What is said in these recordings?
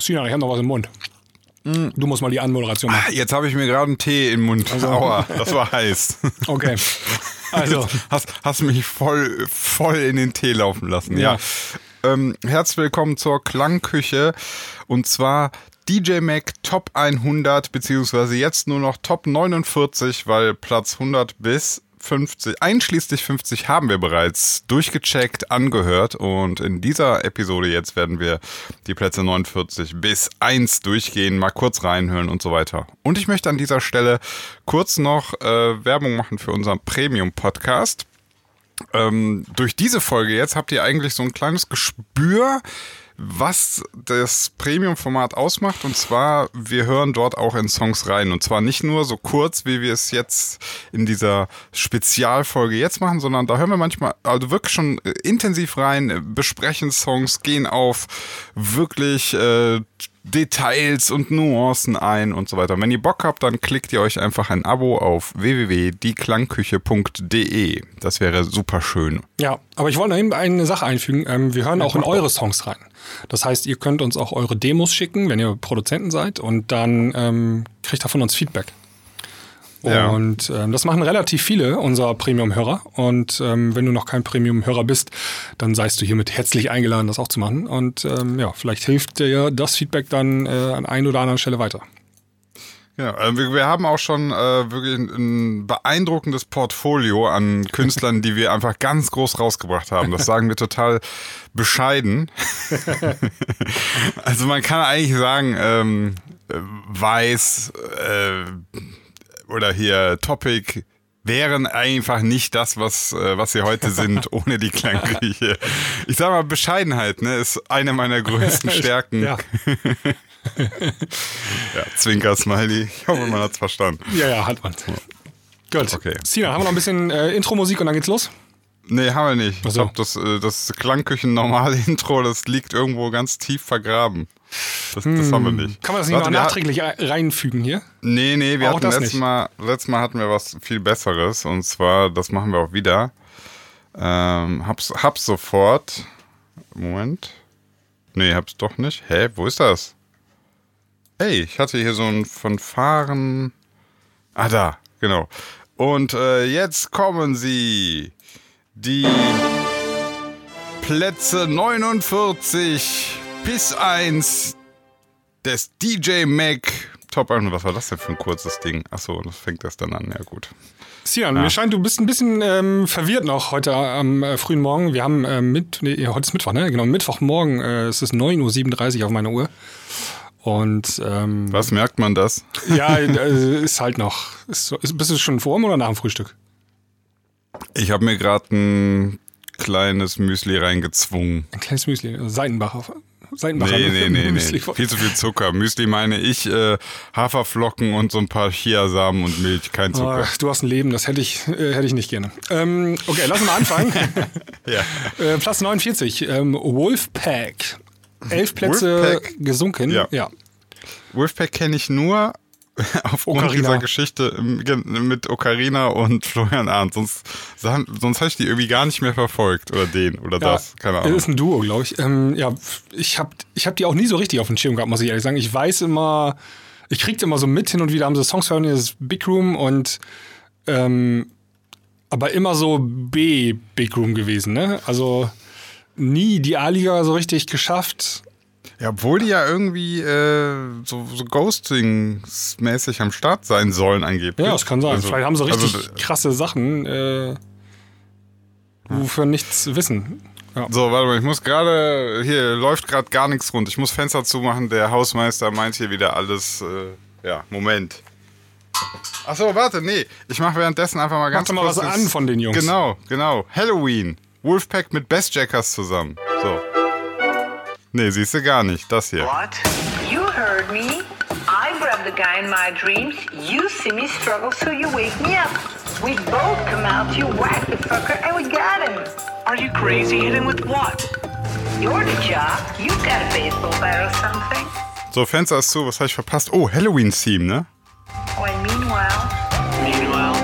Sina, ich habe noch was im Mund. Du musst mal die Anmoderation machen. Ah, Jetzt habe ich mir gerade einen Tee im Mund. Aua, das war heiß. Okay. Also, Hast, hast mich voll, voll in den Tee laufen lassen. Ja. Ja. Ähm, herzlich willkommen zur Klangküche. Und zwar DJ Mac Top 100, beziehungsweise jetzt nur noch Top 49, weil Platz 100 bis 50, einschließlich 50 haben wir bereits durchgecheckt, angehört und in dieser Episode jetzt werden wir die Plätze 49 bis 1 durchgehen, mal kurz reinhören und so weiter. Und ich möchte an dieser Stelle kurz noch äh, Werbung machen für unseren Premium-Podcast. Ähm, durch diese Folge jetzt habt ihr eigentlich so ein kleines Gespür, was das Premium-Format ausmacht. Und zwar, wir hören dort auch in Songs rein. Und zwar nicht nur so kurz, wie wir es jetzt in dieser Spezialfolge jetzt machen, sondern da hören wir manchmal, also wirklich schon äh, intensiv rein, besprechen Songs, gehen auf wirklich äh, Details und Nuancen ein und so weiter. Wenn ihr Bock habt, dann klickt ihr euch einfach ein Abo auf www.dieklangküche.de. Das wäre super schön. ja, aber ich wollte noch eben eine Sache einfügen. Ähm, wir hören auch in eure Songs rein. Das heißt, ihr könnt uns auch eure Demos schicken, wenn ihr Produzenten seid, und dann ähm, kriegt ihr von uns Feedback. Ja. Und ähm, das machen relativ viele unserer Premium-Hörer. Und ähm, wenn du noch kein Premium-Hörer bist, dann seist du hiermit herzlich eingeladen, das auch zu machen. Und ähm, ja, vielleicht hilft dir das Feedback dann äh, an ein oder anderen Stelle weiter. Ja, äh, wir, wir haben auch schon äh, wirklich ein, ein beeindruckendes Portfolio an Künstlern, die wir einfach ganz groß rausgebracht haben. Das sagen wir total bescheiden. also man kann eigentlich sagen, ähm, äh, Weiß äh, oder hier Topic wären einfach nicht das, was, äh, was sie heute sind, ohne die Klangküche. Ich sag mal, Bescheidenheit ne, ist eine meiner größten Stärken. Ja, Ja, Zwinker-Smiley. Ich hoffe, man hat's verstanden. ja, ja hat man. Gut. Okay. Sina, haben wir noch ein bisschen äh, Intro-Musik und dann geht's los? Nee, haben wir nicht. Ach Ich so. glaube, das, äh, das Klangküchen-Normale-Intro, das liegt irgendwo ganz tief vergraben. Das, das haben wir nicht. Kann man das nicht Warte, noch nachträglich ein- reinfügen hier? Nee, nee, wir Auch hatten das letztes nicht. Mal, letztes Mal hatten wir was viel Besseres. Und zwar, das machen wir auch wieder. Ähm, hab's, hab's sofort. Moment. Nee, hab's doch nicht. Hä, wo ist das? Hey, ich hatte hier so ein von Fahren. Ah, da, genau. Und äh, jetzt kommen sie. Die Plätze 49 bis 1 des DJ Mac Top 100. Was war das denn für ein kurzes Ding? Achso, das fängt das dann an. Ja, gut. Sian, mir scheint, du bist ein bisschen ähm, verwirrt noch heute am äh, frühen Morgen. Wir haben äh, mit, nee, heute ist Mittwoch, ne? Genau, Mittwochmorgen, äh, es ist 9.37 Uhr auf meiner Uhr. Und ähm, Was merkt man das? ja, äh, ist halt noch. Ist, ist, bist du schon vor oder nach dem Frühstück? Ich habe mir gerade ein kleines Müsli reingezwungen. Ein kleines Müsli, also Seitenbacher. Seitenbacher Nee, nee, nee, nee. Müsli. Viel zu viel Zucker. Müsli meine ich, äh, Haferflocken und so ein paar Chiasamen und Milch, kein Zucker. Oh, du hast ein Leben, das hätte ich, äh, hätte ich nicht gerne. Ähm, okay, lass uns mal anfangen. Ja. äh, Platz 49, ähm, Wolfpack. Elf Plätze Wolfpack? gesunken. Ja. ja. Wolfpack kenne ich nur aufgrund Ocarina. dieser Geschichte ähm, mit Ocarina und Florian Arndt. Sonst, sonst habe ich die irgendwie gar nicht mehr verfolgt. Oder den oder das. Keine Das Ahnung. ist ein Duo, glaube ich. Ähm, ja, ich habe ich hab die auch nie so richtig auf dem Schirm gehabt, muss ich ehrlich sagen. Ich weiß immer, ich krieg's immer so mit hin und wieder, haben sie Songs hören, das Big Room und ähm, aber immer so B Big Room gewesen, ne? Also nie die A-Liga so richtig geschafft. Ja, obwohl die ja irgendwie äh, so, so Ghosting-mäßig am Start sein sollen angeblich. Ja, das kann sein. Also- Vielleicht haben sie richtig also, krasse Sachen, äh, wofür nichts wissen. Ja. So, warte mal, ich muss gerade, hier läuft gerade gar nichts rund. Ich muss Fenster zumachen. Der Hausmeister meint hier wieder alles, äh, ja, Moment. Ach so, warte, nee. Ich mache währenddessen einfach mal Mach ganz doch mal kurz was an von den Jungs. Genau, genau. Halloween. Wolfpack mit Bestjackers zusammen. So. Nee, siehst du gar nicht. Das hier. What? You heard me. I grabbed the guy in my dreams. You see me struggle, so you wake me up. We both come out, you whack the fucker, and we got him. Are you crazy? Hit him with what? You're the job. You got a baseball bat or something. So, Fenster ist zu. Was habe ich verpasst? Oh, Halloween-Theme, ne? Oh, and meanwhile, Meanwhile,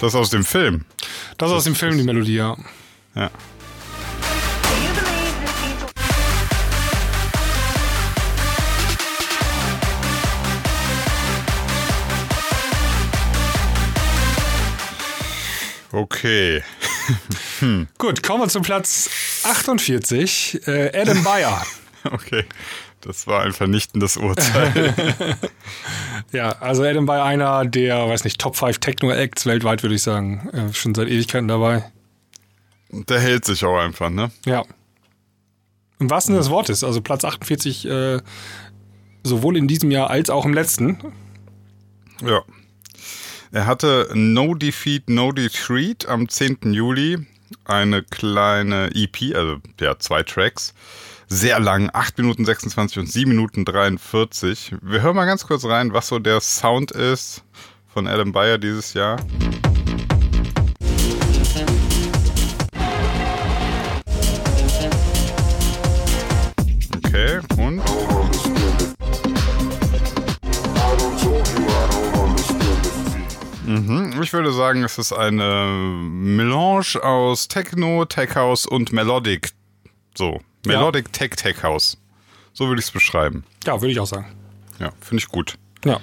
Das ist aus dem Film. Das ist aus dem Film, die Melodie, ja. Ja. Okay. Gut, kommen wir zu Platz 48. Äh, Adam Bayer. Okay. Das war ein vernichtendes Urteil. Ja, also Adam Bayer einer der, weiß nicht, Top 5 Techno-Acts weltweit, würde ich sagen. Äh, schon seit Ewigkeiten dabei. Der hält sich auch einfach, ne? Ja. Im wahrsten Sinne des Wortes, also Platz 48, äh, sowohl in diesem Jahr als auch im letzten. Ja. Er hatte No Defeat, No Retreat am 10. Juli. Eine kleine EP, also ja, zwei Tracks. Sehr lang, 8 Minuten 26 und 7 Minuten 43. Wir hören mal ganz kurz rein, was so der Sound ist von Adam Bayer dieses Jahr. Ich würde sagen, es ist eine Melange aus Techno, Tech House und Melodic. So, Melodic Tech Tech House. So würde ich es beschreiben. Ja, würde ich auch sagen. Ja, finde ich gut. Ja.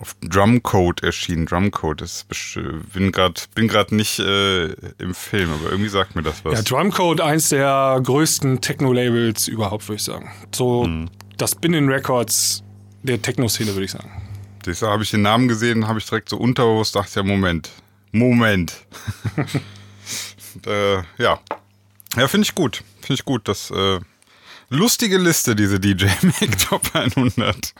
Auf Drumcode erschienen. Drumcode ist bin gerade bin gerade nicht äh, im Film, aber irgendwie sagt mir das was. Ja, Drumcode, eins der größten Techno-Labels überhaupt, würde ich sagen. So das Binnen Records der Techno-Szene, würde ich sagen. Ich habe ich den Namen gesehen, habe ich direkt so unterbewusst dachte, ja, Moment. Moment. Und, äh, ja. Ja, finde ich gut. Finde ich gut. Das äh, lustige Liste, diese DJ Mac Top 100.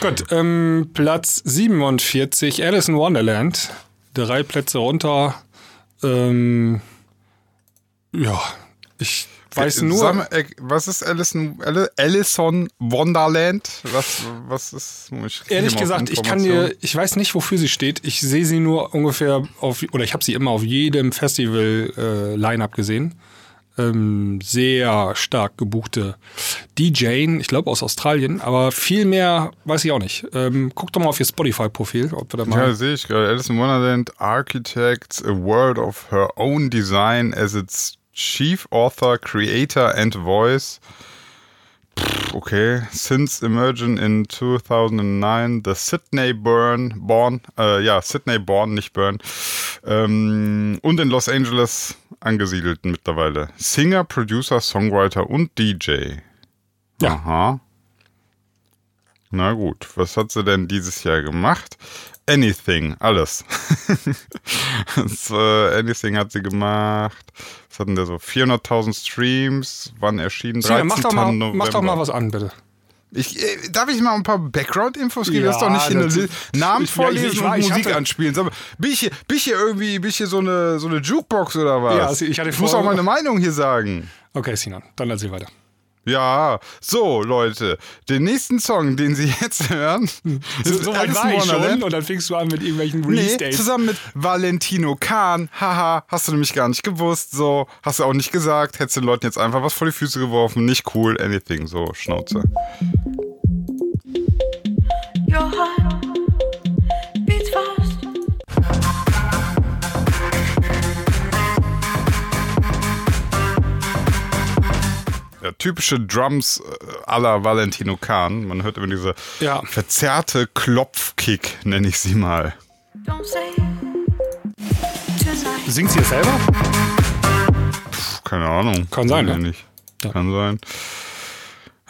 Gut, ähm, Platz 47, Alice in Wonderland. Drei Plätze runter. Ähm, ja, ich weiß nur. Sag mal, äh, was ist Alison, Ali- Alison Wonderland? Was, was ist? Ehrlich gesagt, ich kann dir, ich weiß nicht, wofür sie steht. Ich sehe sie nur ungefähr auf, oder ich habe sie immer auf jedem Festival-Line-Up gesehen. Ähm, sehr stark gebuchte DJ, ich glaube aus Australien, aber viel mehr weiß ich auch nicht. Ähm, guck doch mal auf ihr Spotify-Profil, ob wir da mal. Ja, sehe ich gerade. Alice in Wonderland architects a world of her own design as its chief author, creator and voice. Pff, Okay, since emerging in 2009, the Sydney Burn, born, äh, ja, Sydney Born, nicht Burn, ähm, und in Los Angeles angesiedelt mittlerweile. Singer, Producer, Songwriter und DJ. Ja. Aha. Na gut, was hat sie denn dieses Jahr gemacht? Anything, alles. das, äh, Anything hat sie gemacht. Was hatten der so? 400.000 Streams, wann erschienen? Sina, mach, doch mal, November. mach doch mal was an, bitte. Ich, äh, darf ich mal ein paar Background-Infos geben? Ja, das ist doch nicht in Li- Namen ich- vorlesen ich- ich- und ich Musik hatte- anspielen. Sag mal, bin ich, hier, bin ich hier irgendwie, bin ich hier so eine, so eine Jukebox oder was? Ja, also ich hatte muss vor- auch meine Meinung hier sagen. Okay, Sinan, dann erzähl weiter. Ja, so Leute, den nächsten Song, den Sie jetzt hören, ist so weit war ich schon und dann fingst du an mit irgendwelchen Nee, Release-Dates. zusammen mit Valentino Kahn. Haha, hast du nämlich gar nicht gewusst. So, hast du auch nicht gesagt. Hättest den Leuten jetzt einfach was vor die Füße geworfen. Nicht cool, anything. So, Schnauze. Your heart typische Drums äh, la Valentino Kahn. Man hört immer diese Ja. verzerrte Klopfkick, nenne ich sie mal. Singt sie es selber? Puh, keine Ahnung. Kann sein, ne? ich Nicht. Ja. Kann sein.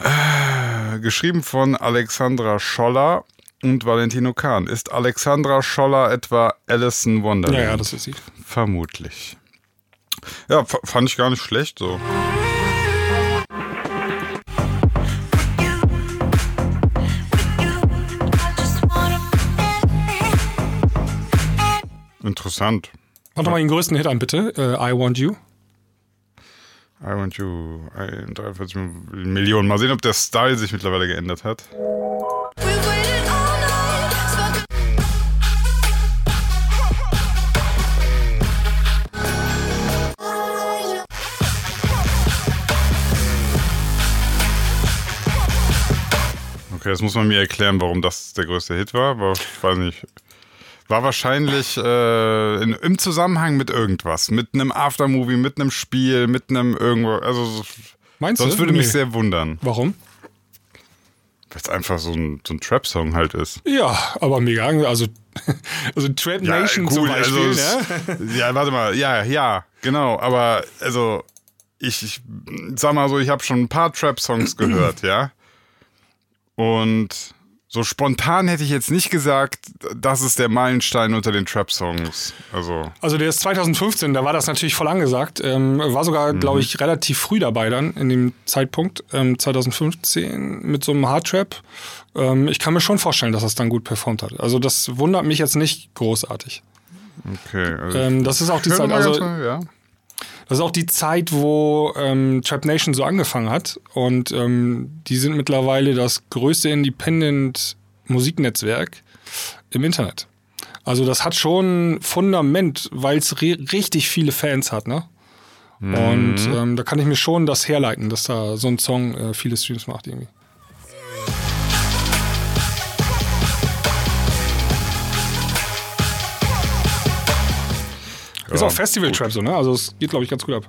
Äh, geschrieben von Alexandra Scholler und Valentino Kahn. Ist Alexandra Scholler etwa Alison Wonderland? Ja, ja, das ist sie. Vermutlich. Ja, fand ich gar nicht schlecht so. Interessant. Mach doch mal den größten Hit an, bitte. Äh, I Want You. I want you. 43 Millionen. Mal sehen, ob der Style sich mittlerweile geändert hat. Okay, jetzt muss man mir erklären, warum das der größte Hit war. Aber ich weiß nicht. War wahrscheinlich äh, in, im Zusammenhang mit irgendwas. Mit einem Aftermovie, mit einem Spiel, mit einem irgendwo. Also, Meinst sonst du? würde mich Nee. sehr wundern. Warum? Weil es einfach so ein, so ein Trap-Song halt ist. Ja, aber mega. Also, also Trap Nation zum gut, Beispiel. also ne? es- Ja, warte mal, ja, ja, genau. Aber also, ich, ich sag mal so, ich habe schon ein paar Trap-Songs gehört, ja. Und so spontan hätte ich jetzt nicht gesagt, das ist der Meilenstein unter den Trap-Songs. Also, Also der ist 2015, da war das natürlich voll angesagt. Ähm, war sogar, Mhm. glaube ich, relativ früh dabei dann in dem Zeitpunkt, ähm, 2015 mit so einem Hardtrap. Ähm, ich kann mir schon vorstellen, dass das dann gut performt hat. Also das wundert mich jetzt nicht großartig. okay. Also Ähm, das ist auch die Zeit, also mal, ja. Das ist auch die Zeit, wo ähm, Trap Nation so angefangen hat. Und ähm, die sind mittlerweile das größte Independent-Musiknetzwerk im Internet. Also das hat schon Fundament, weil es richtig viele Fans hat, ne? Und ähm, da kann ich mir schon das herleiten, dass da so ein Song äh, viele Streams macht irgendwie. Ist Ja, auch Festival-Trap so, ne? Also es geht, glaube ich, ganz gut ab.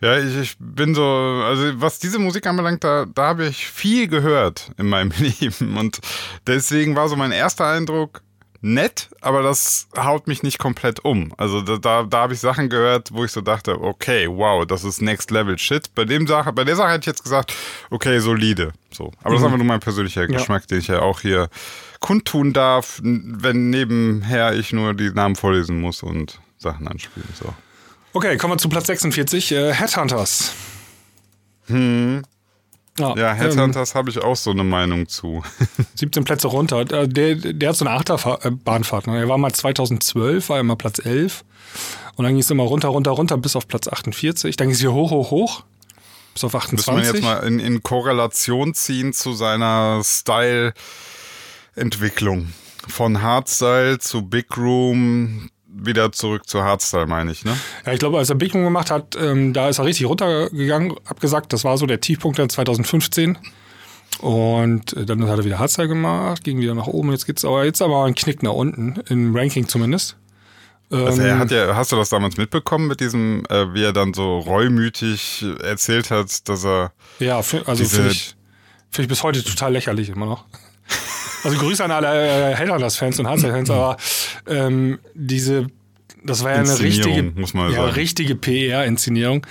Ja, ich, ich bin so, also was diese Musik anbelangt, da, da habe ich viel gehört in meinem Leben. Und deswegen war so mein erster Eindruck nett, aber das haut mich nicht komplett um. Also da, da, da habe ich Sachen gehört, wo ich so dachte, okay, wow, das ist Next Level Shit. Bei dem Sache, bei der Sache hätte ich jetzt gesagt, okay, solide. So. Aber das ist einfach nur mein persönlicher Geschmack, den ich ja auch hier kundtun darf, wenn nebenher ich nur die Namen vorlesen muss und Sachen anspielen. So. Okay, kommen wir zu Platz 46. Äh, Headhunters. Hm. Ja, Ähm, Headhunters habe ich auch so eine Meinung zu. 17 Plätze runter. Äh, Der, der hat so eine Achterbahnfahrt. Ne? Er war mal 2012, war er mal Platz 11. Und dann ging es immer runter, runter, runter bis auf Platz 48. Dann ging es hier hoch, hoch, hoch. Bis auf Müssen wir 28. jetzt mal in, in Korrelation ziehen zu seiner Style-Entwicklung. Von Hardstyle zu Big Room, wieder zurück zu Hardstyle, meine ich, ne? Ja, ich glaube, als er Big Room gemacht hat, ähm, da ist er richtig runtergegangen, abgesagt. Das war so der Tiefpunkt dann 2015. Und äh, dann hat er wieder Hardstyle gemacht, ging wieder nach oben. Jetzt geht's aber jetzt aber ein Knick nach unten, im Ranking zumindest. Also Ähm, er hat ja, hast du das damals mitbekommen mit diesem, äh, wie er dann so reumütig erzählt hat, dass er Ja, also finde ich, find ich bis heute total lächerlich immer noch. Also Grüße an alle äh, Hellanders-Fans und Hardstyle-Fans, aber ähm, diese, das war ja eine richtige, muss man ja, sagen. richtige PR-Inszenierung,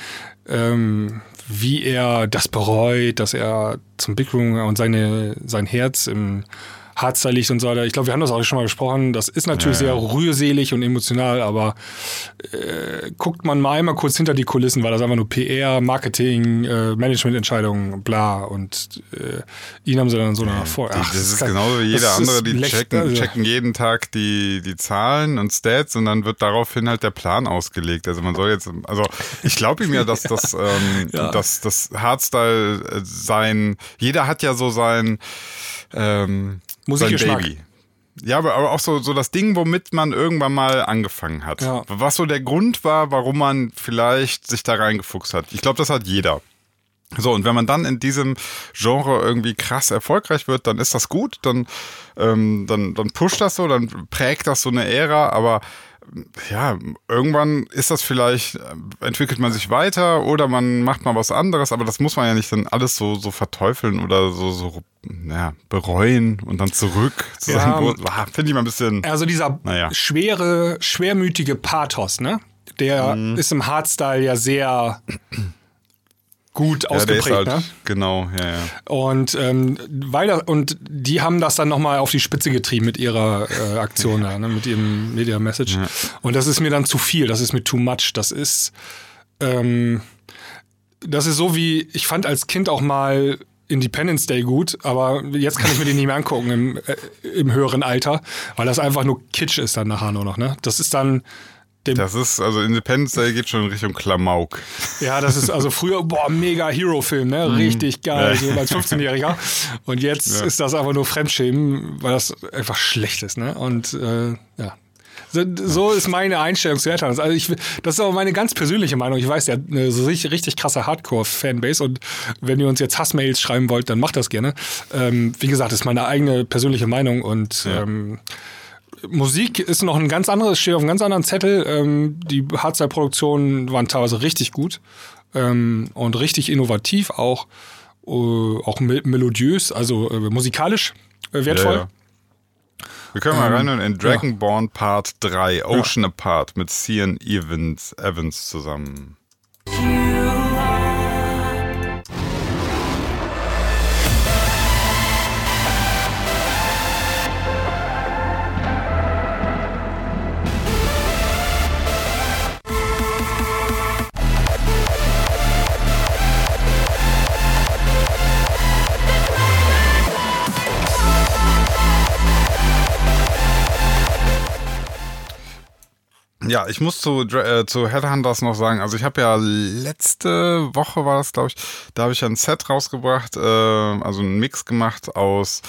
ähm, wie er das bereut, dass er zum Big Room und seine, sein Herz im Hardstyle liegt und so weiter. Ich glaube, wir haben das auch schon mal besprochen. Das ist natürlich Ja, ja. sehr rührselig und emotional, aber äh, guckt man mal einmal kurz hinter die Kulissen, war das einfach nur PR, Marketing, äh, Managemententscheidungen, bla. Und äh, ihn haben sie dann so nach vor. Ach, das ist genauso wie jeder andere, die checken, also- checken jeden Tag die, die Zahlen und Stats und dann wird daraufhin halt der Plan ausgelegt. Also man soll jetzt, also ich glaube ihm ja, dass das, ähm, Ja. dass das Hardstyle äh, sein, jeder hat ja so sein, ähm, sein Musikgeschmack. Baby. Ja, aber, aber auch so, so das Ding, womit man irgendwann mal angefangen hat. Ja. Was so der Grund war, warum man vielleicht sich da reingefuchst hat. Ich glaube, das hat jeder. So, und wenn man dann in diesem Genre irgendwie krass erfolgreich wird, dann ist das gut, dann, ähm, dann, dann pusht das so, dann prägt das so eine Ära, aber ja, irgendwann ist das vielleicht, entwickelt man sich weiter oder man macht mal was anderes, aber das muss man ja nicht dann alles so, so verteufeln oder so, so ja, bereuen und dann zurück zu Ja, seinem. Ah, Finde ich mal ein bisschen. Also dieser Naja. schwere, schwermütige Pathos, ne? Der Mhm. ist im Hardstyle ja sehr gut ja, ausgeprägt, halt, ne? genau, ja, ja. Und ähm, weil und die haben das dann nochmal auf die Spitze getrieben mit ihrer äh, Aktion da, ne, mit ihrem Media Message. Und das ist mir dann zu viel, das ist mir too much. Das ist, ähm, das ist so wie, ich fand als Kind auch mal Independence Day gut, aber jetzt kann ich mir den nicht mehr angucken im, äh, im höheren Alter, weil das einfach nur Kitsch ist dann nachher nur noch, ne? Das ist dann Das ist, also Independence Day geht schon in Richtung Klamauk. ja, das ist also früher, boah, mega Hero-Film, ne? Richtig geil, so als 15-Jähriger. Und jetzt Ja. ist das einfach nur Fremdschämen, weil das einfach schlecht ist, ne? Und äh, ja. So, so ist meine Einstellung zu Eltern. Also ich, das ist auch meine ganz persönliche Meinung. Ich weiß, der hat eine so richtig, richtig krasse Hardcore-Fanbase und wenn ihr uns jetzt Hassmails schreiben wollt, dann macht das gerne. Ähm, wie gesagt, das ist meine eigene persönliche Meinung und Ja. ähm, Musik ist noch ein ganz anderes, steht auf einem ganz anderen Zettel. Ähm, die Hardstyle-Produktionen waren teilweise richtig gut ähm, und richtig innovativ auch. äh, auch mel melodiös, also äh, musikalisch äh, wertvoll. Ja, ja. Wir können mal Ähm, reinhören in Dragonborn Part 3, Ocean Apart, mit Cian Evans, Evans zusammen. Ja, ich muss zu, äh, zu Headhunters noch sagen, also ich habe ja letzte Woche war das, glaube ich, da habe ich ein Set rausgebracht, äh, also einen Mix gemacht aus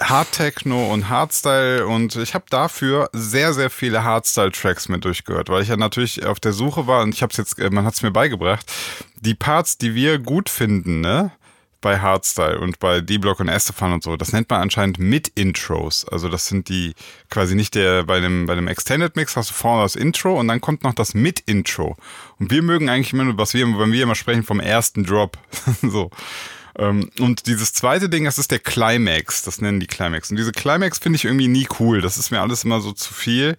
Hard Techno und Hardstyle und ich habe dafür sehr, sehr viele Hardstyle-Tracks mit durchgehört, weil ich ja natürlich auf der Suche war und ich habe es jetzt, äh, man hat es mir beigebracht, die Parts, die wir gut finden, ne? Bei Hardstyle und bei D-Block und Estefan und so, das nennt man anscheinend Mid-Intros. Also das sind die quasi nicht der, bei dem, bei dem Extended Mix hast du vorne das Intro und dann kommt noch das Mid-Intro. Und wir mögen eigentlich immer, was wir, wenn wir immer sprechen, vom ersten Drop. so. Ähm, Und dieses zweite Ding, das ist der Climax. Das nennen die Climax. Und diese Climax finde ich irgendwie nie cool. Das ist mir alles immer so zu viel.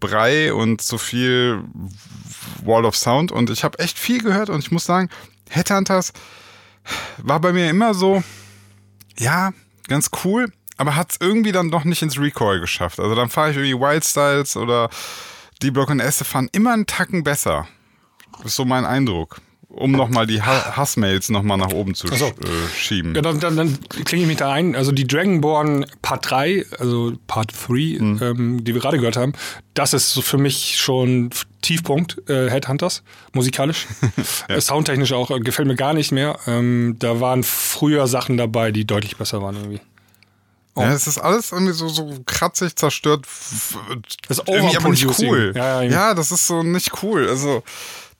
Brei und zu viel Wall of Sound. Und ich habe echt viel gehört und ich muss sagen, Headhunters war bei mir immer so, ja, ganz cool, aber hat es irgendwie dann doch nicht ins Recoil geschafft. Also dann fahre ich irgendwie Wild Styles oder D-Block und Estefan immer einen Tacken besser. Ist so mein Eindruck. Um nochmal die ha Hassmails nochmal nach oben zu so. äh, schieben. Ja, dann, dann, dann klinge ich mich da ein. Also die Dragonborn Part 3, also Part 3, ähm, die wir gerade gehört haben, das ist so für mich schon Tiefpunkt äh, Headhunters, musikalisch. Äh, Soundtechnisch auch, äh, gefällt mir gar nicht mehr. Ähm, da waren früher Sachen dabei, die deutlich besser waren irgendwie. Ja, es ist alles irgendwie so, so kratzig, zerstört. Das ist irgendwie aber nicht cool. Ja, ja, ja, das ist so nicht cool. Also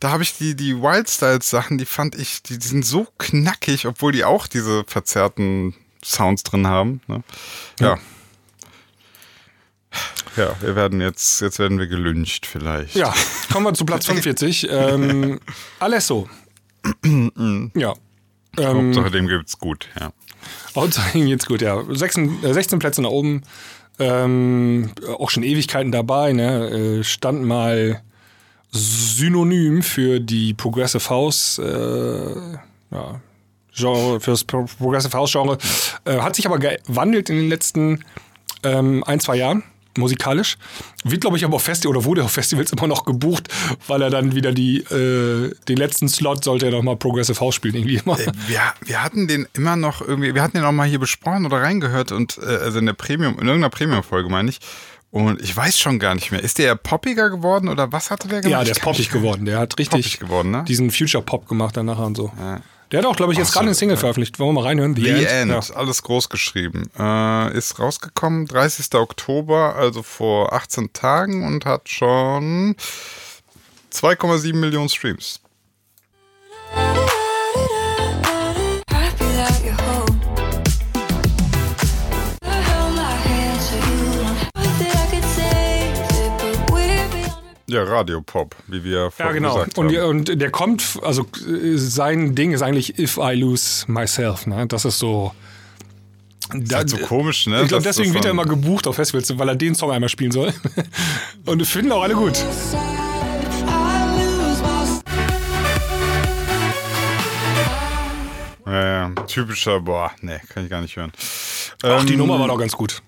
da habe ich die, die Wild Styles Sachen, die fand ich, die, die sind so knackig, obwohl die auch diese verzerrten Sounds drin haben. Ne? Ja. Ja, wir werden jetzt, jetzt werden wir gelyncht vielleicht. Ja, kommen wir zu Platz 45. ähm, Alesso. ja. Ähm, Hauptsache dem gibt's gut, ja. Hauptsache ihm geht's gut, ja. 16, äh, 16 Plätze nach oben. Ähm, auch schon Ewigkeiten dabei, ne? Äh, stand mal synonym für die Progressive House, äh, ja, Genre, für das Pro- Progressive House Genre. Äh, hat sich aber gewandelt in den letzten ähm, ein, zwei Jahren. Musikalisch. Wird, glaube ich, aber auf Festivals oder wurde auf Festivals immer noch gebucht, weil er dann wieder die, äh, den letzten Slot sollte er noch mal Progressive House spielen, irgendwie immer. Äh, Wir, wir hatten den immer noch irgendwie, wir hatten den auch mal hier besprochen oder reingehört und äh, also in der Premium, in irgendeiner Premium-Folge meine ich. Und ich weiß schon gar nicht mehr. Ist der poppiger geworden oder was hatte der gemacht? Ja, der ist poppig geworden. Der hat richtig Poppig geworden, ne? diesen Future-Pop gemacht dann nachher und so. Der hat auch, glaube ich, jetzt gerade eine Single veröffentlicht. Wollen wir mal reinhören? The End, Ja. alles groß geschrieben. Äh, ist rausgekommen 30. Oktober, also vor 18 Tagen und hat schon 2,7 Millionen Streams. Ja, Radiopop, wie wir Ja, vorhin genau. gesagt Und, haben. die- und der kommt, also äh, sein Ding ist eigentlich If I Lose Myself. Ne? Das ist so. ist halt so komisch, ne? Ich glaube, deswegen das wird er immer gebucht auf Festivals, weil er den Song einmal spielen soll. und finden auch alle gut. Ja, ja, typischer, boah, nee, kann ich gar nicht hören. Ach, die Ähm, Nummer war doch ganz gut.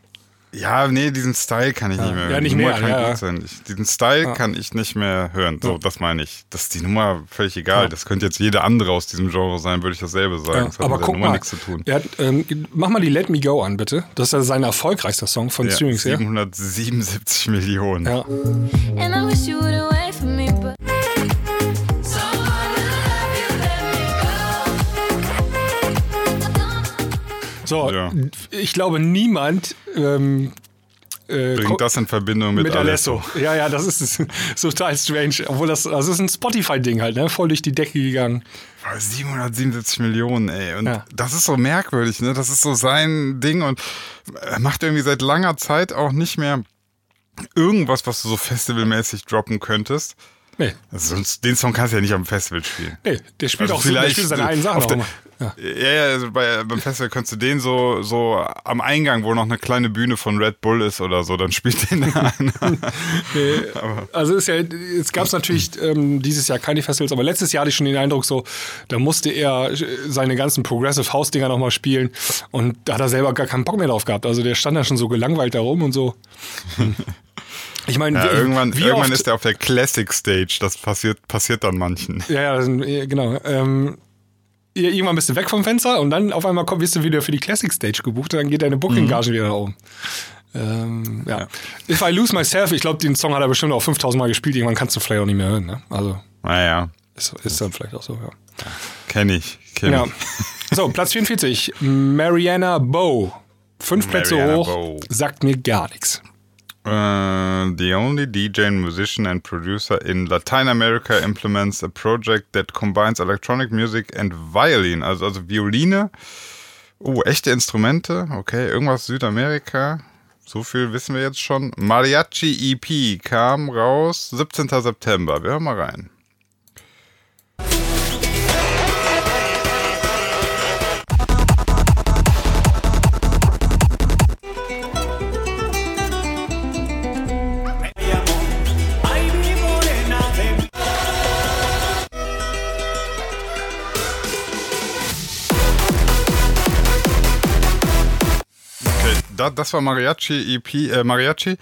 Ja, nee, diesen Style kann ich nicht mehr hören. Ja, nicht die Nummer mehr, kann ja, gut ja. sein. Ich, diesen Style kann ich nicht mehr hören. So, das meine ich. Das ist die Nummer völlig egal. Das könnte jetzt jede andere aus diesem Genre sein, würde ich dasselbe sagen. Ja, das hat aber mit der guck Nummer mal, nichts zu tun. Hat, ähm, mach mal die Let Me Go an, bitte. Das ist ja sein erfolgreichster Song von Ja, Streamings her. 777 Millionen. Ja. And I wish you wouldn't So, Ja. ich glaube, niemand ähm, äh, Bringt das in Verbindung mit, mit Alesso. Ja, ja, das ist, ist total strange. Obwohl das, also es ist ein Spotify-Ding halt, ne? Voll durch die Decke gegangen. Boah, 777 Millionen, ey. Und Ja. das ist so merkwürdig, ne? Das ist so sein Ding und er macht irgendwie seit langer Zeit auch nicht mehr irgendwas, was du so festivalmäßig droppen könntest. Nee, sonst, den Song kannst du ja nicht am Festival spielen. nee, der spielt Also auch so, der vielleicht spielt seine eigenen Sachen der-. Ja. Ja, ja, also bei, beim Festival könntest du den so, so am Eingang, wo noch eine kleine Bühne von Red Bull ist oder so, dann spielt den da an. Nee, also ist ja, jetzt gab es natürlich ähm, dieses Jahr keine Festivals, aber letztes Jahr hatte ich schon den Eindruck, so, da musste er seine ganzen Progressive House-Dinger nochmal spielen und da hat er selber gar keinen Bock mehr drauf gehabt. Also der stand da schon so gelangweilt da rum und so. Ich meine, Ja, irgendwann irgendwann ist er auf der Classic Stage, das passiert, passiert dann manchen. Ja, ja, genau. Ähm, irgendwann bist du weg vom Fenster und dann auf einmal komm, wirst du wieder für die Classic Stage gebucht und dann geht deine Booking-Gage wieder nach oben. Ähm, ja. If I Lose Myself, ich glaube, den Song hat er bestimmt auch 5000 Mal gespielt. Irgendwann kannst du vielleicht auch nicht mehr hören. Ne? Also Naja, ist, ist dann vielleicht auch so, ja. kenne ich. Kenn ja. ich. So, Platz 44. Mariana Bow. Fünf Plätze Mariana hoch. Bow. Sagt mir gar nichts. Uh, the only DJ, musician, and producer in Latin America implements a project that combines electronic music and violin. Also, also Violine. Oh, echte Instrumente. Okay, irgendwas Südamerika. So viel wissen wir jetzt schon. Mariachi EP kam raus 17. September. Wir hören mal rein. Da, das war Mariachi EP, äh, Mariachi.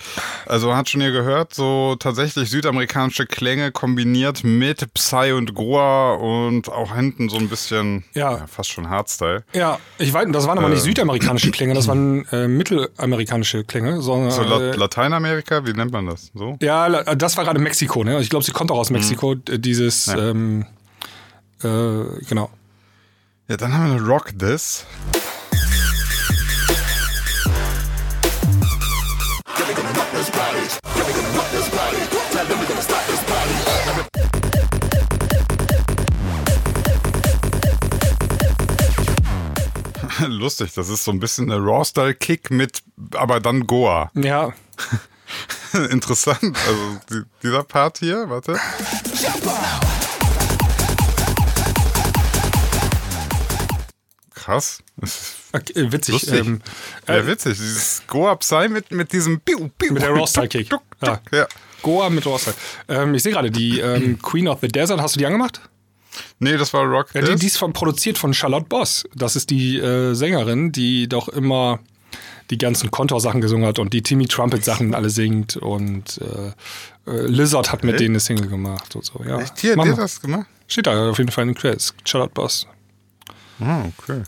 Also man hat schon hier gehört, so tatsächlich südamerikanische Klänge kombiniert mit Psy und Goa und auch hinten so ein bisschen, Ja. fast schon Hardstyle. Ja, ich weiß, das waren aber nicht südamerikanische Klänge, das waren äh, mittelamerikanische Klänge, sondern. So La äh, Lateinamerika, wie nennt man das? So? Ja, la- das war gerade Mexiko, ne? Ich glaube, sie kommt auch aus Mexiko, d- dieses, Mhm. Ja. ähm, äh, genau. Ja, dann haben wir noch Rock This. Lustig, das ist so ein bisschen eine Raw-Style-Kick mit, aber dann Goa. Ja, Interessant. Also die, dieser Part hier, warte. Krass. Das ist okay, äh, witzig. Lustig. Ähm, ja, äh, witzig. Dieses Goa Psy mit, mit diesem Piu, Piu, Mit der. Tuk, tuk, Ja. Ja. Goa mit Roster. Ähm, ich sehe gerade, die ähm, Queen of the Desert, hast du die angemacht? Nee, das war Rock Ja, die, die ist von, produziert von Charlotte Boss. Das ist die äh, Sängerin, die doch immer die ganzen Kontor-Sachen gesungen hat und die Timmy Trumpet-Sachen alle singt und äh, äh, Lizard hat mit Okay. denen eine Single gemacht und so. Ja. Echt hier, mal. das gemacht? Steht da auf jeden Fall in den Credits. Charlotte Boss. Ah, okay.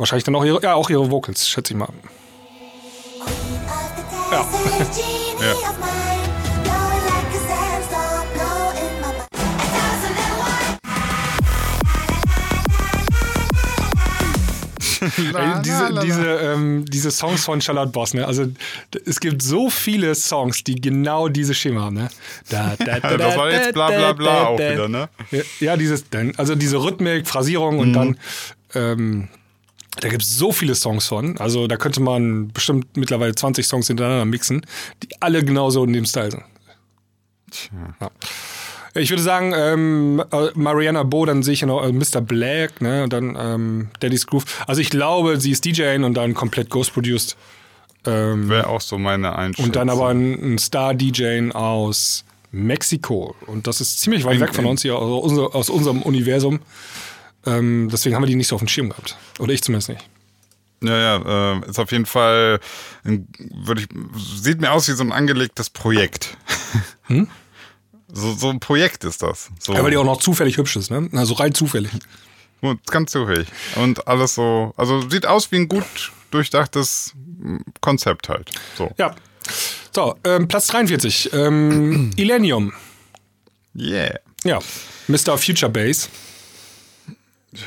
Wahrscheinlich dann auch ihre, ja, auch ihre Vocals, schätze ich mal. Ja. Ey, diese, diese, ähm, diese Songs von Charlotte Boss, ne? Also es gibt so viele Songs, die genau dieses Schema haben, ne? Da, da, da, Das war jetzt bla, bla, bla da, auch da. wieder, ne? Ja, Ja, dieses, also diese Rhythmik, Phrasierung und dann, ähm, da gibt es so viele Songs von. Also da könnte man bestimmt mittlerweile 20 Songs hintereinander mixen, die alle genauso in dem Style sind. Ja. Ich würde sagen, ähm, äh, Mariana Bo, dann sehe ich ja noch äh, Mr. Black, ne, und dann ähm, Daddy's Groove. Also ich glaube, sie ist DJing und dann komplett Ghost-produced. Ähm, Wäre auch so meine Einschätzung. und dann aber ein, ein Star-DJ aus Mexiko. Und das ist ziemlich weit weg von uns hier, aus, aus unserem Universum. Ähm, deswegen haben wir die nicht so auf dem Schirm gehabt. Oder ich zumindest nicht. Ja, ja, äh, ist auf jeden Fall, würde ich, sieht mir aus wie so ein angelegtes Projekt. So, so ein Projekt ist das. So, Hm? Ja, weil die auch noch zufällig hübsch ist, ne? Also rein zufällig. Ganz zufällig. Und alles so, also sieht aus wie ein gut durchdachtes Konzept halt. So. Ja. So, ähm, Platz 43. Ähm, Illenium. Yeah. Ja. Mr. Future Bass.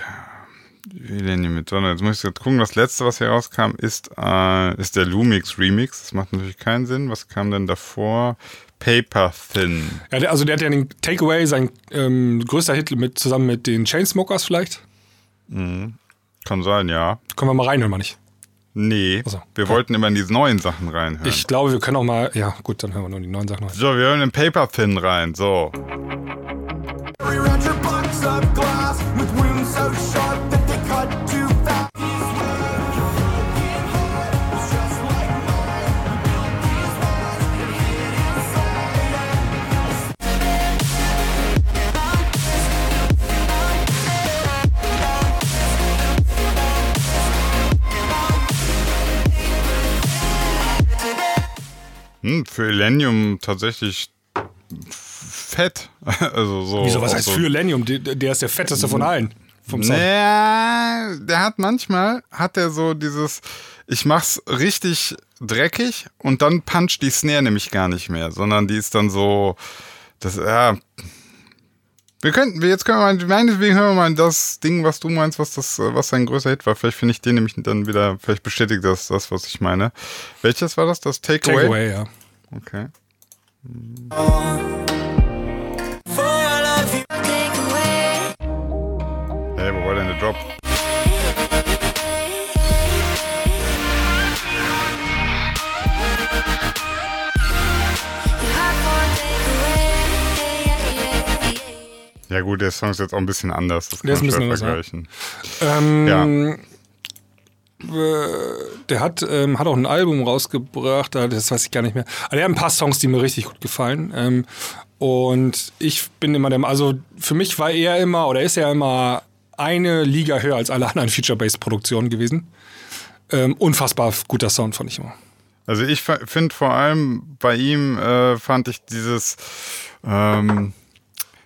Wie denn hier mit Donner? Jetzt muss ich gerade gucken. Das letzte, was hier rauskam, ist, äh, ist der Lumix Remix. Das macht natürlich keinen Sinn. Was kam denn davor? Paper Thin. Ja, also der hat ja den Takeaway, sein ähm, größter Hit mit, zusammen mit den Chainsmokers vielleicht. Kann sein, ja. Können wir mal reinhören, mal nicht. Nee, Ach so. wir wollten immer in diese neuen Sachen reinhören. Ich glaube, wir können auch mal, ja gut, dann hören wir nur die neuen Sachen. noch. so, wir hören in Paper Thin rein. So. We're Hm, für Illenium tatsächlich fett. Also so. Wieso, was heißt so. für Lenium? Der, der ist der fetteste von allen. Vom Sound. Naja, der hat manchmal, hat er so dieses, ich mach's richtig dreckig und dann puncht die Snare nämlich gar nicht mehr, sondern die ist dann so, das, ja. Wir könnten, wir jetzt können wir mal, meinetwegen hören wir mal das Ding, was du meinst, was das, was sein größter Hit war. Vielleicht finde ich den nämlich dann wieder, vielleicht bestätigt das das, was ich meine. Welches war das? Das Takeaway? Take away, ja. Okay. Yeah. Ja gut, der Song ist jetzt auch ein bisschen anders. Das kann Der ist ein bisschen anders, ja. vergleichen. Ähm, äh, Der hat, ähm, hat auch ein Album rausgebracht, das weiß ich gar nicht mehr. Aber der hat ein paar Songs, die mir richtig gut gefallen. Ähm, und ich bin immer der, also für mich war er immer, oder ist er immer eine Liga höher als alle anderen Feature-Based-Produktionen gewesen. Ähm, unfassbar guter Sound, fand ich immer. Also ich finde vor allem bei ihm äh, fand ich dieses ähm,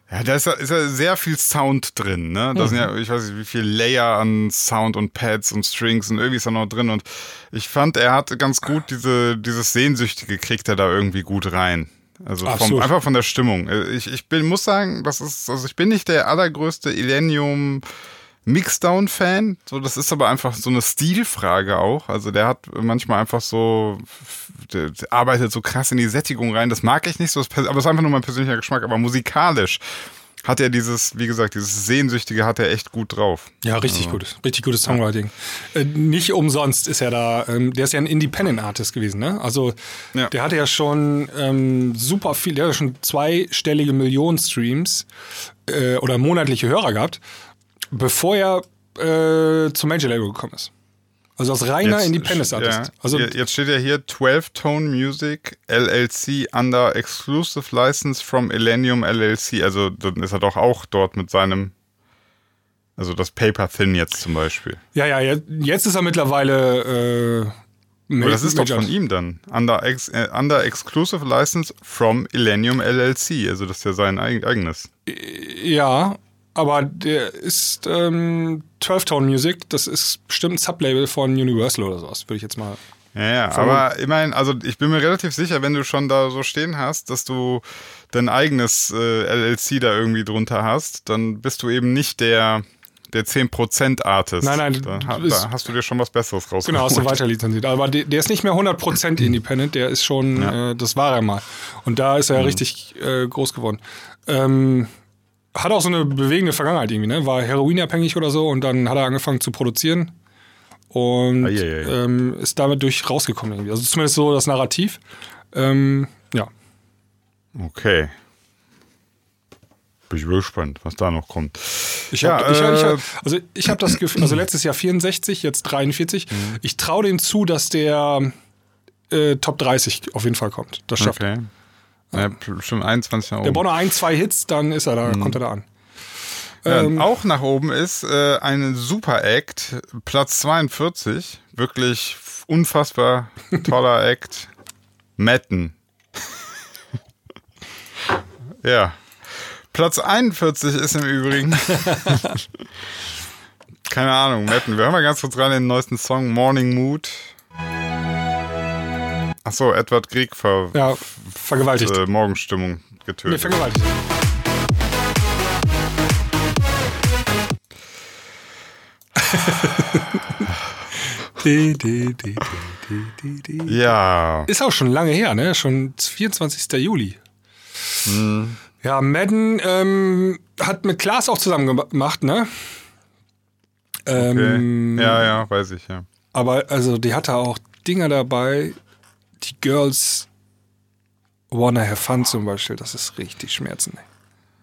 ja, da ist, ja- ist ja sehr viel Sound drin, ne? Da sind ja, ich weiß nicht, wie viel Layer an Sound und Pads und Strings und irgendwie ist da noch drin und ich fand, er hat ganz gut diese, dieses Sehnsüchtige kriegt er da irgendwie gut rein. Also vom, einfach von der Stimmung. Äh, Ich, ich bin, muss sagen, das ist, also ich bin nicht der allergrößte Illenium Mixdown-Fan. So, das ist aber einfach so eine Stilfrage auch. Also der hat manchmal einfach so, der, der arbeitet so krass in die Sättigung rein. Das mag ich nicht so, aber das ist einfach nur mein persönlicher Geschmack. Aber musikalisch hat er dieses, wie gesagt, dieses Sehnsüchtige hat er echt gut drauf. Ja, richtig gut. Richtig gutes Songwriting. Äh, nicht umsonst ist er da, ähm, der ist ja ein Independent Artist gewesen, ne? Also Ja. der hatte ja schon ähm, super viel, der hat ja schon zweistellige Millionen Streams äh, oder monatliche Hörer gehabt, bevor er äh, zum Major Label gekommen ist. Also als reiner Independent Artist. Ja, Also Je- jetzt steht ja hier 12 Tone Music LLC under exclusive license from Illenium LLC. Also dann ist er doch auch dort mit seinem, also das Paper Thin jetzt zum Beispiel. ja, ja, je- jetzt ist er mittlerweile äh, Aber das ist doch von ihm dann. Under, ex, äh, under exclusive license from Illenium LLC. Also das ist ja sein eig eigenes. Ja, aber der ist ähm, 12-Tone Music, das ist bestimmt ein Sublabel von Universal oder sowas, würde ich jetzt mal. Ja, ja, aber ich meine, also ich bin mir relativ sicher, wenn du schon da so stehen hast, dass du dein eigenes äh, LLC da irgendwie drunter hast, dann bist du eben nicht der, der 10% Artist. Nein, nein, da, da hast du dir schon was Besseres rausgeholt. Genau, hast du weiter lizenziert. Aber der, der ist nicht mehr 100% independent, der ist schon, Ja. äh, das war er mal. Und da ist er richtig äh, groß geworden. Ähm, hat auch so eine bewegende Vergangenheit irgendwie, ne? War heroinabhängig oder so und dann hat er angefangen zu produzieren und Eieiei. ähm, ist damit durch rausgekommen irgendwie. Also zumindest so das Narrativ. Ähm, ja. Okay. Bin ich gespannt, was da noch kommt. Ich Ja, hab, ich, hab- ich äh, hab, also ich habe das Gefühl, also letztes Jahr 64, jetzt 43. Mhm. Ich traue dem zu, dass der äh, Top 30 auf jeden Fall kommt. Das schafft er. Ja, bestimmt 21 nach Der oben. braucht noch ein, zwei Hits, dann ist er da, kommt er da an. Ja, Ähm, auch nach oben ist äh, ein Super Act, Platz 42. Wirklich unfassbar toller Act. Matten. ja. Platz 41 ist im Übrigen. Keine Ahnung, Matten. Wir hören mal ganz kurz rein in den neuesten Song Morning Mood. Achso, Edward Grieg ver Ja, vergewaltigt. äh, Morgenstimmung nee, getötet. vergewaltigt. Die, die. ja. Ist auch schon lange her, ne? Schon 24. Juli. Ja, Madden ähm, hat mit Klaas auch zusammen gemacht, ne? Okay. Ähm, Ja, ja, weiß ich, ja. Aber also die hatte auch Dinger dabei, die Girls Wanna Have Fun zum Beispiel, das ist richtig schmerzend.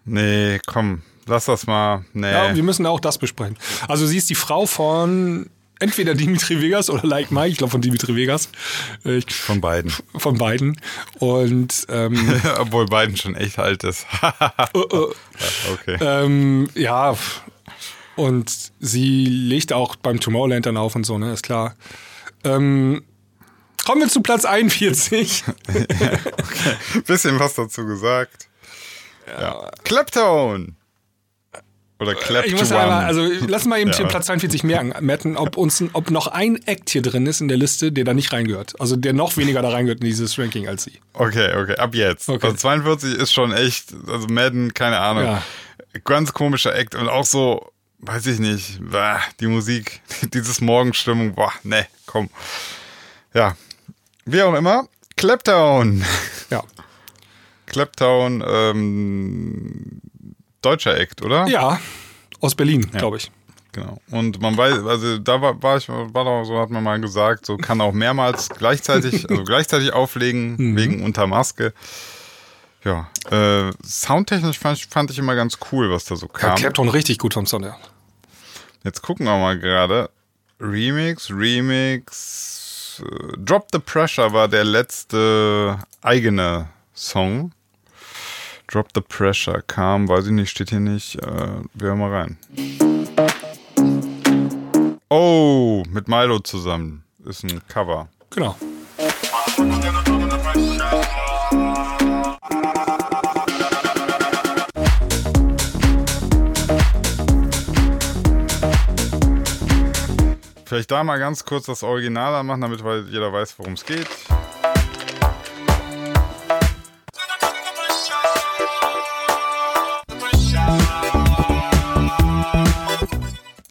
Nee, komm. lass das mal. Nee. Ja, wir müssen auch das besprechen. Also sie ist die Frau von entweder Dimitri Vegas oder Like Mike, ich glaube von Dimitri Vegas. Äh, Ich, von beiden. von beiden. Und ähm, Obwohl beiden schon echt alt ist. okay. ähm, ja, und sie legt auch beim Tomorrowland dann auf und so, ne, ist klar. Ähm, kommen wir zu Platz 41. Bisschen was dazu gesagt. Ja. Claptone. Oder Claptone. Ich muss einmal, also lass mal eben Ja. Platz 42 merken, merken ob, uns, ob noch ein Act hier drin ist in der Liste, der da nicht reingehört. Also der noch weniger da reingehört in dieses Ranking als sie. Okay, okay, ab jetzt. Okay. Also 42 ist schon echt, also Madden, keine Ahnung. Ja. Ganz komischer Act und auch so, weiß ich nicht, bah, die Musik, dieses Morgenstimmung, boah, ne, komm. Ja, wie auch immer, Claptown. Ja. Claptown, ähm, deutscher Act, oder? Ja, aus Berlin, glaube ich. Genau. Und man weiß, also da war, war ich, war doch so, hat man mal gesagt, so kann auch mehrmals gleichzeitig, also gleichzeitig auflegen, Mhm. wegen unter Maske. Ja, äh, soundtechnisch fand ich, fand ich immer ganz cool, was da so Ja, kam. Clapton richtig gut vom Sound her. Jetzt gucken wir mal gerade. Remix, Remix. Äh, Drop the Pressure war der letzte eigene Song. Drop the Pressure kam, weiß ich nicht, steht hier nicht. Äh, wir hören mal rein. Oh, mit Milo zusammen. Ist ein Cover. Genau. Vielleicht da mal ganz kurz das Original anmachen, damit weil jeder weiß, worum es geht.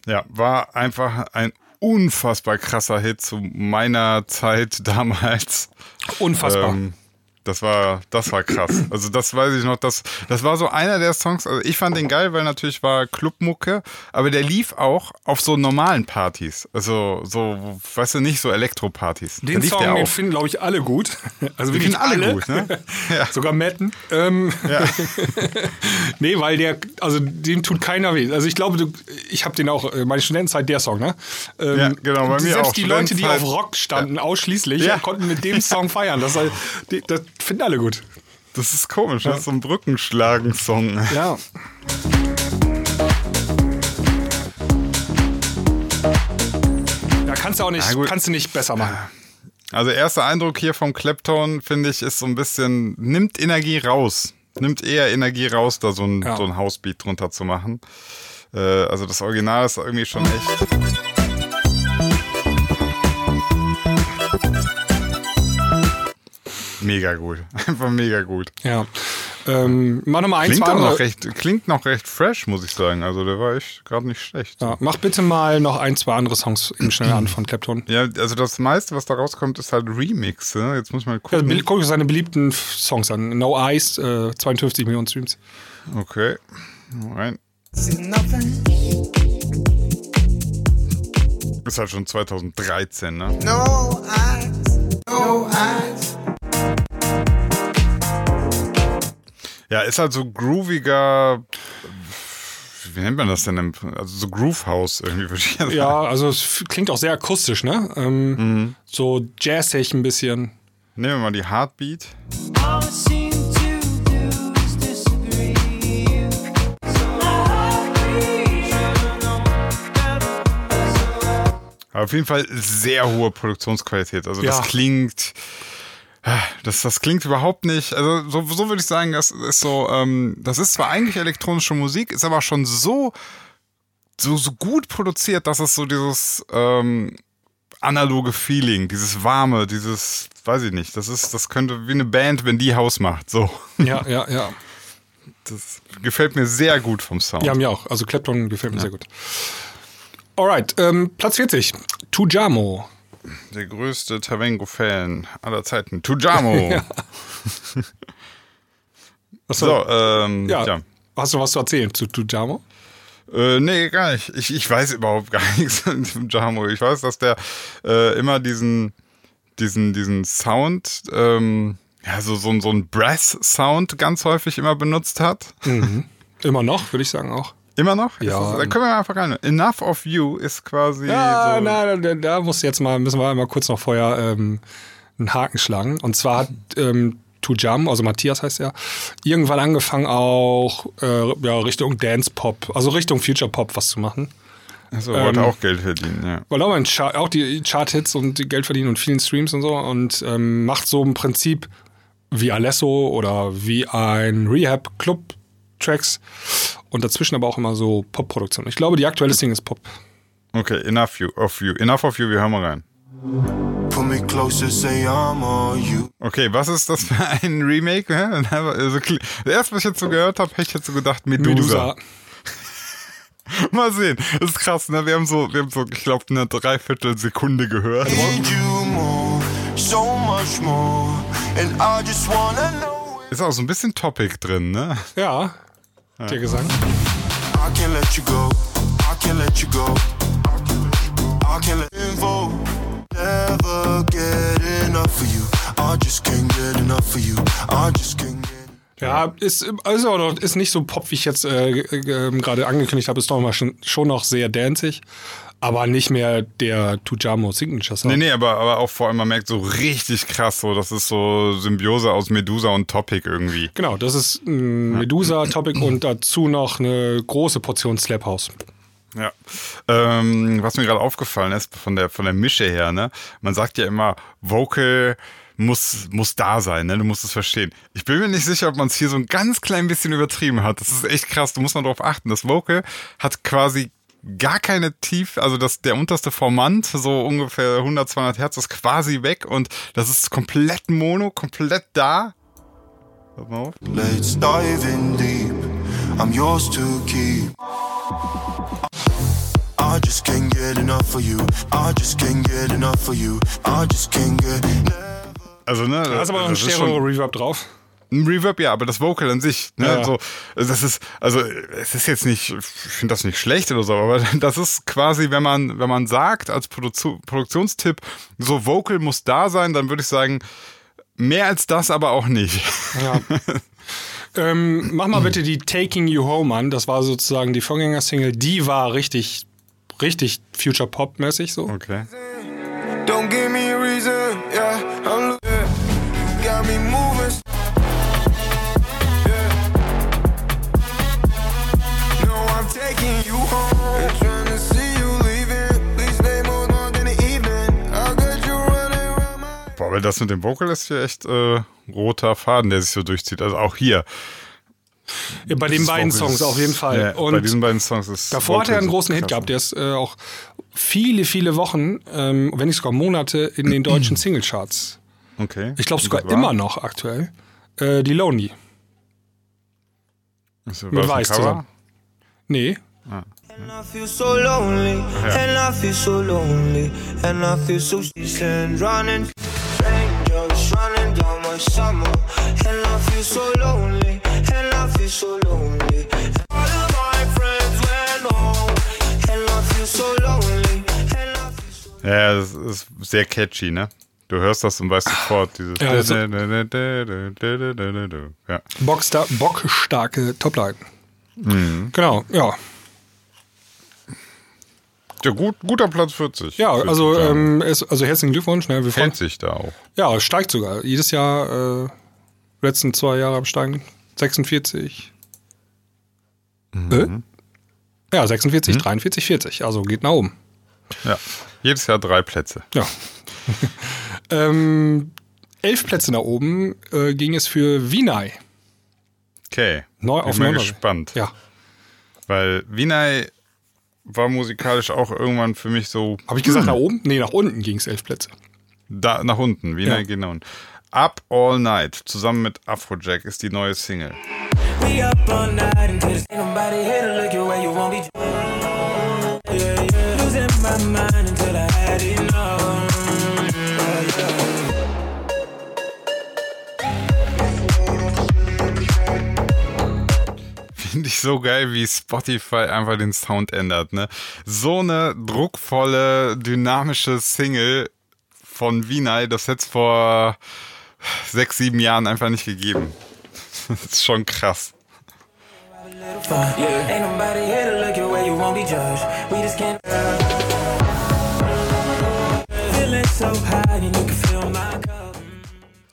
Ja, war einfach ein unfassbar krasser Hit zu meiner Zeit damals. Unfassbar. Ähm, das war, das war krass. Also das weiß ich noch, das, das war so einer der Songs, also ich fand den geil, weil natürlich war Clubmucke, aber der lief auch auf so normalen Partys. Also so, weißt du, nicht so Elektropartys. Den Song, den finden, glaube ich, alle gut. Also wirklich finden alle gut, ne? Ja. Sogar Matten. Ähm, Ja. nee, weil der, also dem tut keiner weh. Also ich glaube, du, ich habe den auch, äh, meine Studentenzeit, der Song, ne? Ähm, Ja, genau, bei mir Selbst auch. die Leute, die auf. Rock standen, ausschließlich, Ja. konnten mit dem Song feiern. Das, das finden alle gut. Das ist komisch, das ist so ein Brückenschlagen-Song. Ja. Ja, kannst du auch nicht, kannst du nicht besser machen. Also erster Eindruck hier vom Clapton, finde ich, ist so ein bisschen, nimmt Energie raus. Nimmt eher Energie raus, da so ein, Ja. so ein Housebeat drunter zu machen. Äh, also das Original ist irgendwie schon echt. Mega gut. Einfach mega gut. Ja. Ähm, mach nochmal ein, Klingt auch noch recht, klingt noch recht fresh, muss ich sagen. Also der war echt gerade nicht schlecht. Ja, mach bitte mal noch ein, zwei andere Songs eben schnell an von Clapton. Ja, also das meiste, was da rauskommt, ist halt Remix. Ne? Jetzt muss ich mal Ja, gucken. Bill- guck dir seine beliebten Songs an. No Eyes, äh, 52 Millionen Streams. Okay. Rein. Ist halt schon 2013, ne? No eyes, no eyes. Ja, ist halt so grooviger. Wie nennt man das denn? im- Also so Groove House irgendwie, würde ich sagen. Ja, also es klingt auch sehr akustisch, ne? Ähm, Mhm. So jazzig ein bisschen. Nehmen wir mal die Heartbeat. Aber auf jeden Fall sehr hohe Produktionsqualität. Also das Ja. klingt. Das, das klingt überhaupt nicht, also so, so würde ich sagen, das ist so, ähm, das ist zwar eigentlich elektronische Musik, ist aber schon so, so, so gut produziert, dass es so dieses ähm, analoge Feeling, dieses warme, dieses, weiß ich nicht, das ist, das könnte wie eine Band, wenn die Haus macht, so. Ja, ja, ja. Das gefällt mir sehr gut vom Sound. Ja, mir auch. Also Clapton gefällt mir sehr gut. Alright, ähm, Platz 40. Tujamo. Der größte Tavengo-Fan aller Zeiten, Tujamo. Achso, So, ähm, ja. ja. Hast du was zu erzählen zu Tujamo? Äh, nee, gar nicht. Ich, ich weiß überhaupt gar nichts von dem Jamo. Ich weiß, dass der äh, immer diesen, diesen, diesen Sound, ähm, ja, so, so, ein- so ein Brass-Sound ganz häufig immer benutzt hat. Immer noch, würde ich sagen auch. Immer noch? Ja. Das, da können wir einfach rein. Enough of You ist quasi Ja, so. na, da, da muss jetzt mal, müssen wir mal kurz noch vorher ähm, einen Haken schlagen. Und zwar hat ähm, Tujam, also Matthias heißt er, irgendwann angefangen auch äh, ja, Richtung Dance Pop, also Richtung Future Pop was zu machen. Also wollte ähm, auch Geld verdienen, ja. Weil auch, auch die Chart-Hits und die Geld verdienen und vielen Streams und so und ähm, macht so im Prinzip wie Alesso oder wie ein Rehab Club Tracks und dazwischen aber auch immer so Pop-Produktion. Ich glaube, die aktuelle Single ist Pop. Okay, Enough you, of You. Enough of You, wir hören mal rein. Put me closer, say I'm all you. Okay, was ist das für ein Remake? Also, erste, was ich jetzt so gehört habe, hätte ich jetzt so gedacht, Medusa. Medusa. Mal sehen. Das ist krass, ne? Wir haben so, wir haben so, ich glaube, eine Dreiviertelsekunde gehört. Ist auch so ein bisschen Topic drin, ne? Ja, der Gesang. I can't let you go. I can't let you go. I can't let info. Never get enough of you. I just can't get enough of you. I just can't get Ja, ist, ist, auch noch, ist nicht so Pop, wie ich jetzt äh, äh, gerade angekündigt habe. Ist doch mal schon, schon noch sehr danzig. Aber nicht mehr der Tujamo Signature Sound. Nee, nee, aber, aber auch vor allem, man merkt so richtig krass, so, das ist so Symbiose aus Medusa und Topic irgendwie. Genau, das ist ein Medusa-Topic und dazu noch eine große Portion Slap House. Ja. Ähm, was mir gerade aufgefallen ist, von der, von der Mische her, ne? Man sagt ja immer, Vocal muss, muss da sein, ne? Du musst es verstehen. Ich bin mir nicht sicher, ob man es hier so ein ganz klein bisschen übertrieben hat. Das ist echt krass, du musst mal darauf achten. Das Vocal hat quasi gar keine Tief, also das, der unterste Formant, so ungefähr 100, 200 Hertz, ist quasi weg und das ist komplett mono, komplett da. Pass mal auf. Let's dive in deep. I'm yours to keep. I just can't get enough of you. I just can't get enough of you. I just can't get. Also, ne? Da ist aber noch ein Stereo-Reverb drauf. Ein Reverb, ja, aber das Vocal an sich, ne, Ja, so, das ist, also, es ist jetzt nicht, ich finde das nicht schlecht oder so, aber das ist quasi, wenn man, wenn man sagt, als Produzu Produktionstipp, so Vocal muss da sein, dann würde ich sagen, mehr als das aber auch nicht. Ja. ähm, mach mal bitte die Taking You Home an. Das war sozusagen die Vorgänger-Single. Die war richtig, richtig Future Pop-mäßig so. Okay. Don't give me a reason. Aber das mit dem Vocal ist hier echt äh, roter Faden, der sich so durchzieht. Also auch hier. Ja, bei den beiden Vocal Songs ist- auf jeden Fall. Ja, Und bei diesen beiden Songs ist davor hat er einen großen Hit gehabt. Der ist äh, auch viele, viele Wochen, ähm, wenn nicht sogar Monate, in den deutschen Singlecharts. Okay. Ich glaube sogar immer noch aktuell. Äh, die Lonely. War mit Weiß zusammen. Nee. And I feel so lonely, and I feel so lonely, and I feel so and running. My summer, and I feel so lonely, and I feel so lonely. All of my friends went home, and I feel so lonely, Ja, das ist sehr catchy, ne? Du hörst das und weißt sofort dieses. Ja, das- Ja. Bockstar bockstarke Topline. Mhm. Genau, ja. Ja gut, guter Platz 40. Ja, also, ähm, es, also herzlichen Glückwunsch. Ne? Wir Hält sich da auch. ja, steigt sogar. Jedes Jahr, äh, letzten zwei Jahre am Steigen. 46. Äh? Ja, 46, 43, 40. Also geht nach oben. Ja. Jedes Jahr drei Plätze. Ja. ähm, elf Plätze nach oben äh, ging es für Vinay. Okay. Neu Bin auf mal Neu- gespannt. Ja. Weil Vinay war musikalisch auch irgendwann für mich so Habe ich gesagt nach oben? Nee, nach unten ging es elf Plätze. da, nach unten. Vinay Ja. unten. Up All Night zusammen mit Afrojack ist die neue Single. We up all night until there's ain't nobody here to look your way. You won't be. Yeah, yeah. Losing my mind until I had enough. finde ich so geil, wie Spotify einfach den Sound ändert. Ne? So eine druckvolle, dynamische Single von Vinay, das hätte es vor sechs, sieben Jahren einfach nicht gegeben. Das ist schon krass.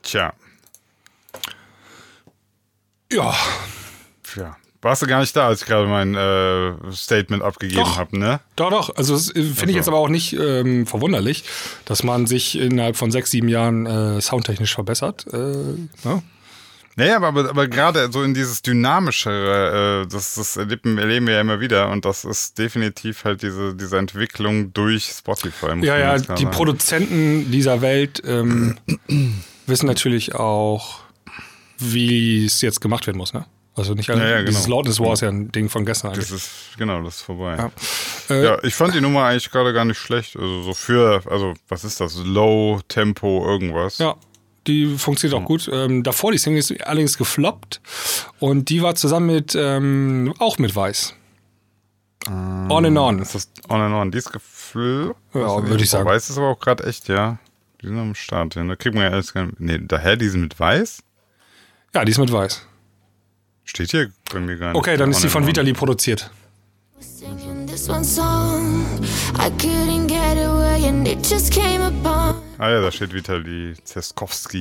Tja. Ja. Tja. Warst du gar nicht da, als ich gerade mein äh, Statement abgegeben habe, ne? doch, doch. Also das äh, finde ich jetzt aber auch nicht ähm, verwunderlich, dass man sich innerhalb von sechs, sieben Jahren äh, soundtechnisch verbessert. Äh, ne? Naja, aber, aber, aber gerade so in dieses Dynamischere, äh, das, das erleben, erleben wir ja immer wieder und das ist definitiv halt diese, diese Entwicklung durch Spotify. Ja, ja, die sagen. Produzenten dieser Welt ähm, wissen natürlich auch, wie es jetzt gemacht werden muss, ne? Also nicht alle, Ja, ja, dieses genau. Loudness War ist ja ein Ding von gestern eigentlich. Das ist, genau, das ist vorbei. Ja. Ja. Äh, ich fand die Nummer eigentlich gerade gar nicht schlecht. Also so für, also was ist das? Low Tempo irgendwas. Ja, die funktioniert auch gut. Ähm, davor, die Single ist allerdings gefloppt und die war zusammen mit, ähm, auch mit Weiß. on and on. Ist das on and on? Die ist gefloppt? Ja, würde ich sagen. Weiß ist aber auch gerade echt, ja. Die sind am Start. Ja. Da kriegt man ja alles gar nicht. Nee, daher die sind mit Weiß? Ja, die ist mit Weiß. Steht hier drin gar nicht. Okay, dann ist sie von Vitali produziert. Ah ja, da steht Vitali Zeskowski.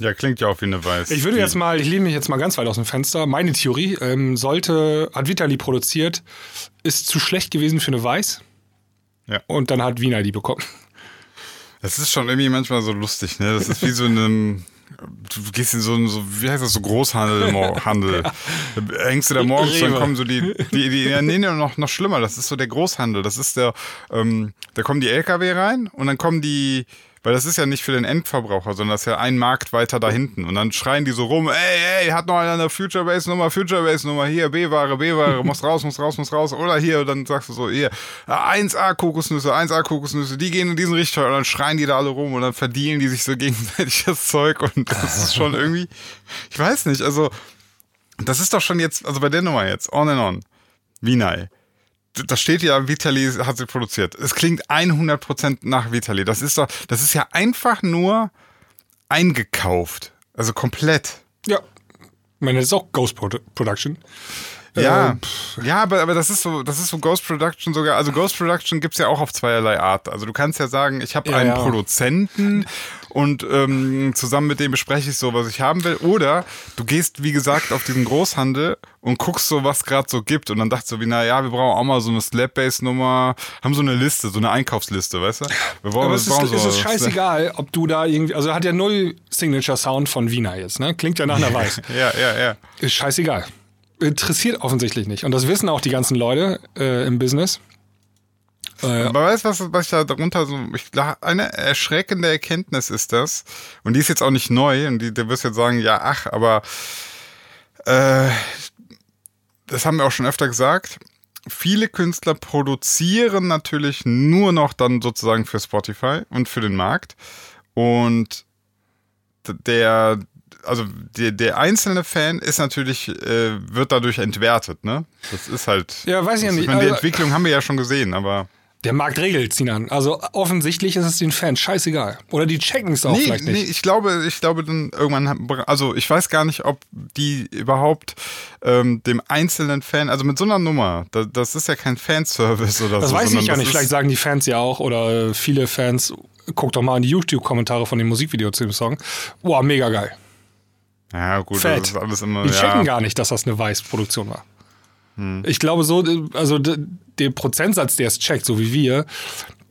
Ja, klingt ja auch wie eine Weiß. Ich würde jetzt mal, ich lehne mich jetzt mal ganz weit aus dem Fenster. Meine Theorie ähm, sollte, hat Vitali produziert, ist zu schlecht gewesen für eine Weiß ja. Und dann hat Wiener die bekommen. Das ist schon irgendwie manchmal so lustig, ne? Das ist wie so in einem. Du gehst in so ein, so, wie heißt das, so Großhandel, Handel. Da hängst du da morgens, dann kommen so die, die, die ja, nee, nee, noch, noch schlimmer, das ist so der Großhandel. Das ist der, ähm, da kommen die LKW rein und dann kommen die, weil das ist ja nicht für den Endverbraucher, sondern das ist ja ein Markt weiter da hinten. Und dann schreien die so rum, ey, ey, hat noch einer eine Future Base Nummer, Future Base Nummer, hier, B-Ware, B-Ware, muss raus, muss raus, muss raus. Oder hier, und dann sagst du so, hier, 1A Kokosnüsse, 1A Kokosnüsse, die gehen in diesen Richter und dann schreien die da alle rum und dann verdienen die sich so gegenseitig das Zeug und das ist schon irgendwie, ich weiß nicht, also, das ist doch schon jetzt, also bei der Nummer jetzt, on and on, Vinay. Da steht ja, Vitali hat sie produziert. Es klingt 100% nach Vitali. Das ist doch, das ist ja einfach nur eingekauft. Also komplett. Ja. Ich meine, das ist auch Ghost Produ Production. Ja, Äh, ja, aber, aber das ist so, das ist so Ghost Production sogar. Also Ghost Production gibt's ja auch auf zweierlei Art. Also du kannst ja sagen, ich habe Ja, einen ja. Produzenten und ähm, zusammen mit dem bespreche ich so, was ich haben will. Oder du gehst, wie gesagt, auf diesen Großhandel und guckst so, was gerade so gibt. Und dann dachtest du, wie, na ja, wir brauchen auch mal so eine Slap-Bass-Nummer, haben so eine Liste, so eine Einkaufsliste, weißt du? Wir brauchen, Aber es ist, es so ist scheißegal, ob du da irgendwie, also hat ja null Signature Sound von Wiener jetzt, ne? Klingt ja nach einer Weiß. Ja, ja, ja. Ist scheißegal. Interessiert offensichtlich nicht. Und das wissen auch die ganzen Leute äh, im Business. Äh, Aber weißt du, was, was da darunter so, ich, eine erschreckende Erkenntnis ist das, und die ist jetzt auch nicht neu, und die, der wirst jetzt sagen, ja, ach, aber äh, das haben wir auch schon öfter gesagt. Viele Künstler produzieren natürlich nur noch dann sozusagen für Spotify und für den Markt. Und der, also der, der einzelne Fan ist natürlich, äh, wird dadurch entwertet, ne? Das ist halt. Ja, weiß ich ja das- nicht. meine, die Also- Entwicklung haben wir ja schon gesehen, aber. der Markt regelt Sinan. Also offensichtlich ist es den Fans scheißegal. Oder die checken es auch nee, vielleicht nee, nicht. ich glaube, ich glaube dann irgendwann, also ich weiß gar nicht, ob die überhaupt ähm, dem einzelnen Fan, also mit so einer Nummer, da, das ist ja kein Fanservice oder Das so. weiß sondern ich ja das nicht. Vielleicht sagen die Fans ja auch oder äh, viele Fans, guck doch mal in die YouTube-Kommentare von dem Musikvideo zu dem Song. Boah, mega geil. Ja, gut, Fett. das ist alles immer. Die ja. checken gar nicht, dass das eine Weiß-Produktion war. Hm. Ich glaube so, also der Prozentsatz, der es checkt, so wie wir,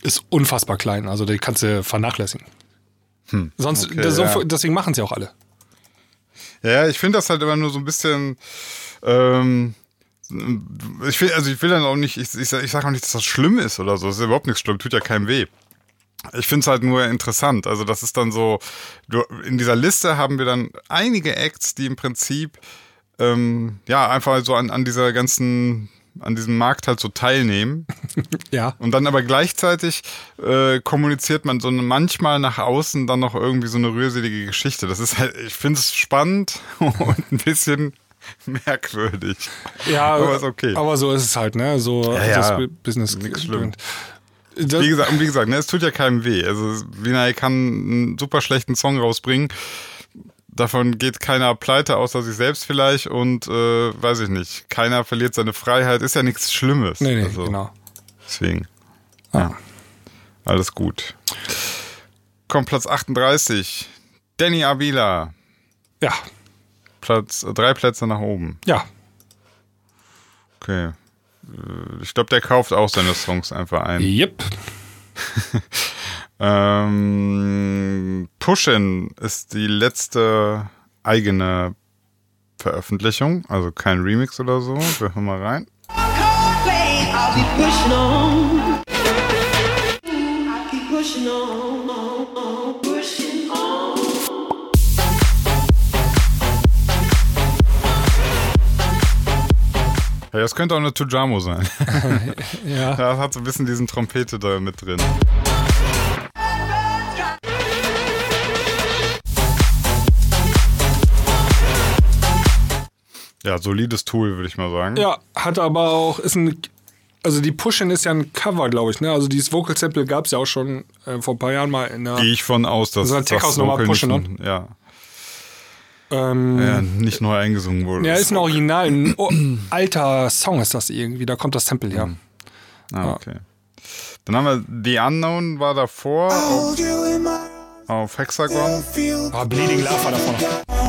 ist unfassbar klein. Also den kannst du vernachlässigen. Sonst, Hm. okay, das, so, ja. deswegen machen es ja auch alle. Ja, ich finde das halt immer nur so ein bisschen. Ähm, ich will, also ich will dann auch nicht, ich, ich, ich sage auch nicht, dass das schlimm ist oder so. Das ist überhaupt nichts schlimm, tut ja keinem weh. Ich finde es halt nur interessant. Also, das ist dann so, du, in dieser Liste haben wir dann einige Acts, die im Prinzip ähm, ja einfach so an, an dieser ganzen, an diesem Markt halt so teilnehmen. Ja. Und dann aber gleichzeitig äh, kommuniziert man so eine, manchmal nach außen dann noch irgendwie so eine rührselige Geschichte. Das ist halt, ich finde es spannend und ein bisschen merkwürdig. Ja, Aber ist okay. Aber so ist es halt, ne? So Ja, das ja. Bu- Business Nix gewöhnt. Das, Wie gesagt, und wie gesagt, ne, es tut ja keinem weh. Also Vinay kann einen super schlechten Song rausbringen. Davon geht keiner pleite, außer sich selbst vielleicht. Und äh, weiß ich nicht, keiner verliert seine Freiheit. Ist ja nichts Schlimmes. nee, nee, also, genau. Deswegen. Ja. Alles gut. Kommt Platz 38. Danny Avila. Ja, Platz, äh, drei Plätze nach oben. ja. Okay. Äh, Ich glaube, der kauft auch seine Songs einfach ein. Yep. Ähm, Pushin ist die letzte eigene Veröffentlichung, also kein Remix oder so. Wir hören mal rein. I'll be pushing on. I keep pushing on, Ja, das könnte auch eine Tujamo sein. Ja. Da hat so ein bisschen diesen Trompete da mit drin. Ja, solides Tool, würde ich mal sagen. Ja, hat aber auch, ist ein, also die Pushin ist ja ein Cover, glaube ich, ne? Also dieses Vocal Sample gab es ja auch schon äh, vor ein paar Jahren mal in der, Gehe ich von aus, dass So ein Tech House nochmal Vocal pushen, nicht, ja, ähm, ja, nicht neu eingesungen wurde. ja, ist ein Original, ein alter Song ist das irgendwie, da kommt das Sample her. Ah, okay. Dann haben wir The Unknown war davor auf, auf Hexagon. Ah, Bleeding Love war da vorne.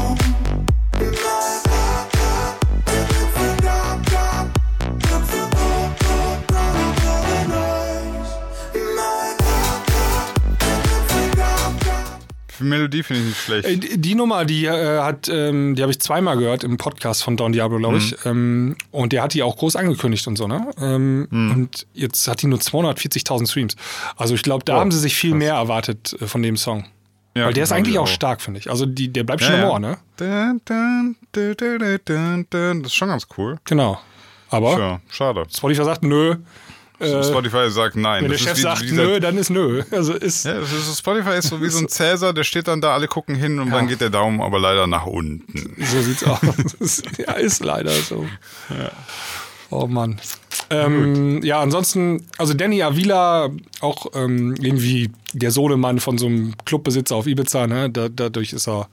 Melodie finde ich nicht schlecht. Äh, Die Nummer, die äh, hat, ähm, die habe ich zweimal gehört im Podcast von Don Diablo, glaube ich. Ähm, und der hat die auch groß angekündigt und so, ne? Ähm, Und jetzt hat die nur 240.000 Streams. Also ich glaube, da Oh, haben sie sich viel mehr erwartet äh, von dem Song. Ja, Weil der ist eigentlich ich auch stark, finde ich. Also die, der bleibt schon im Ohr, ne? Das ist schon ganz cool. Genau. Aber Ja, schade. Spotify sagt nö. Äh, Spotify sagt nein. wenn der Das Chef ist wie- sagt wie nö, dann ist nö. Also ist Ja, Spotify ist so wie so ein Cäsar, der steht dann da, alle gucken hin und dann geht der Daumen aber leider nach unten. So sieht's aus. ja, ist leider so. Oh Mann. Ähm, ja, ansonsten, also Danny Avila, auch ähm, irgendwie der Sohnemann von so einem Clubbesitzer auf Ibiza, ne? Da, dadurch ist er,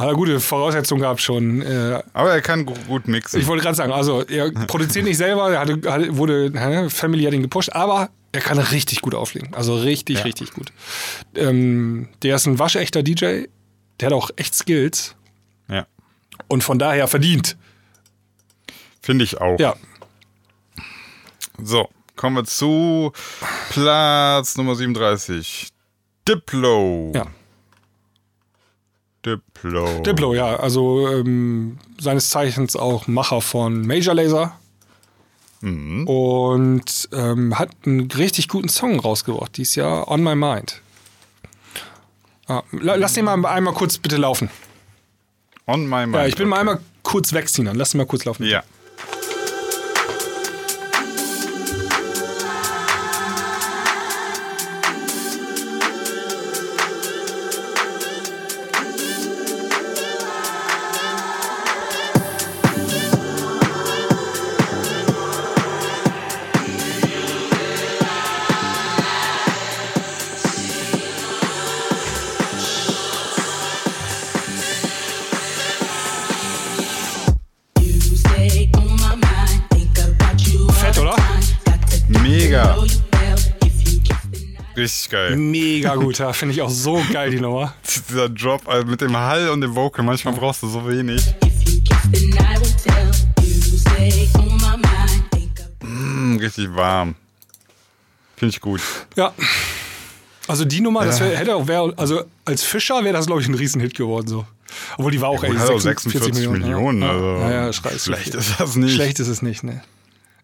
hat er gute Voraussetzungen gehabt schon. Äh, Aber er kann gu- gut mixen. ich wollte gerade sagen, also er produziert nicht selber, er hatte, hatte, wurde, hä, Family hat ihn gepusht, aber er kann richtig gut auflegen. Also richtig, richtig gut. Ähm, der ist ein waschechter DJ, der hat auch echt Skills ja, und von daher verdient. finde ich auch. Ja, So, kommen wir zu Platz Nummer 37. Diplo. ja. Diplo. Diplo, ja, also ähm, seines Zeichens auch Macher von Major Laser. Und ähm, hat einen richtig guten Song rausgebracht dieses Jahr, On My Mind. Ah, la- lass den mal einmal kurz bitte laufen. On my mind. Ja, ich bin mal okay. einmal kurz wegziehen, dann lass den mal kurz laufen. Ja. Richtig geil. Mega gut, ja, finde ich auch so geil, die Nummer. Dieser Drop also mit dem Hall und dem Vocal, manchmal brauchst du so wenig. Mm, richtig warm. Finde ich gut. Ja. Also die Nummer, das wär, hätte auch, wär, also als Fischer wäre das, glaube ich, ein Riesenhit geworden. So. Obwohl die war auch Gut, ey, hat auch 46 46 Millionen. ja. also ja, ja, schlecht ist das nicht. Schlecht ist es nicht, ne?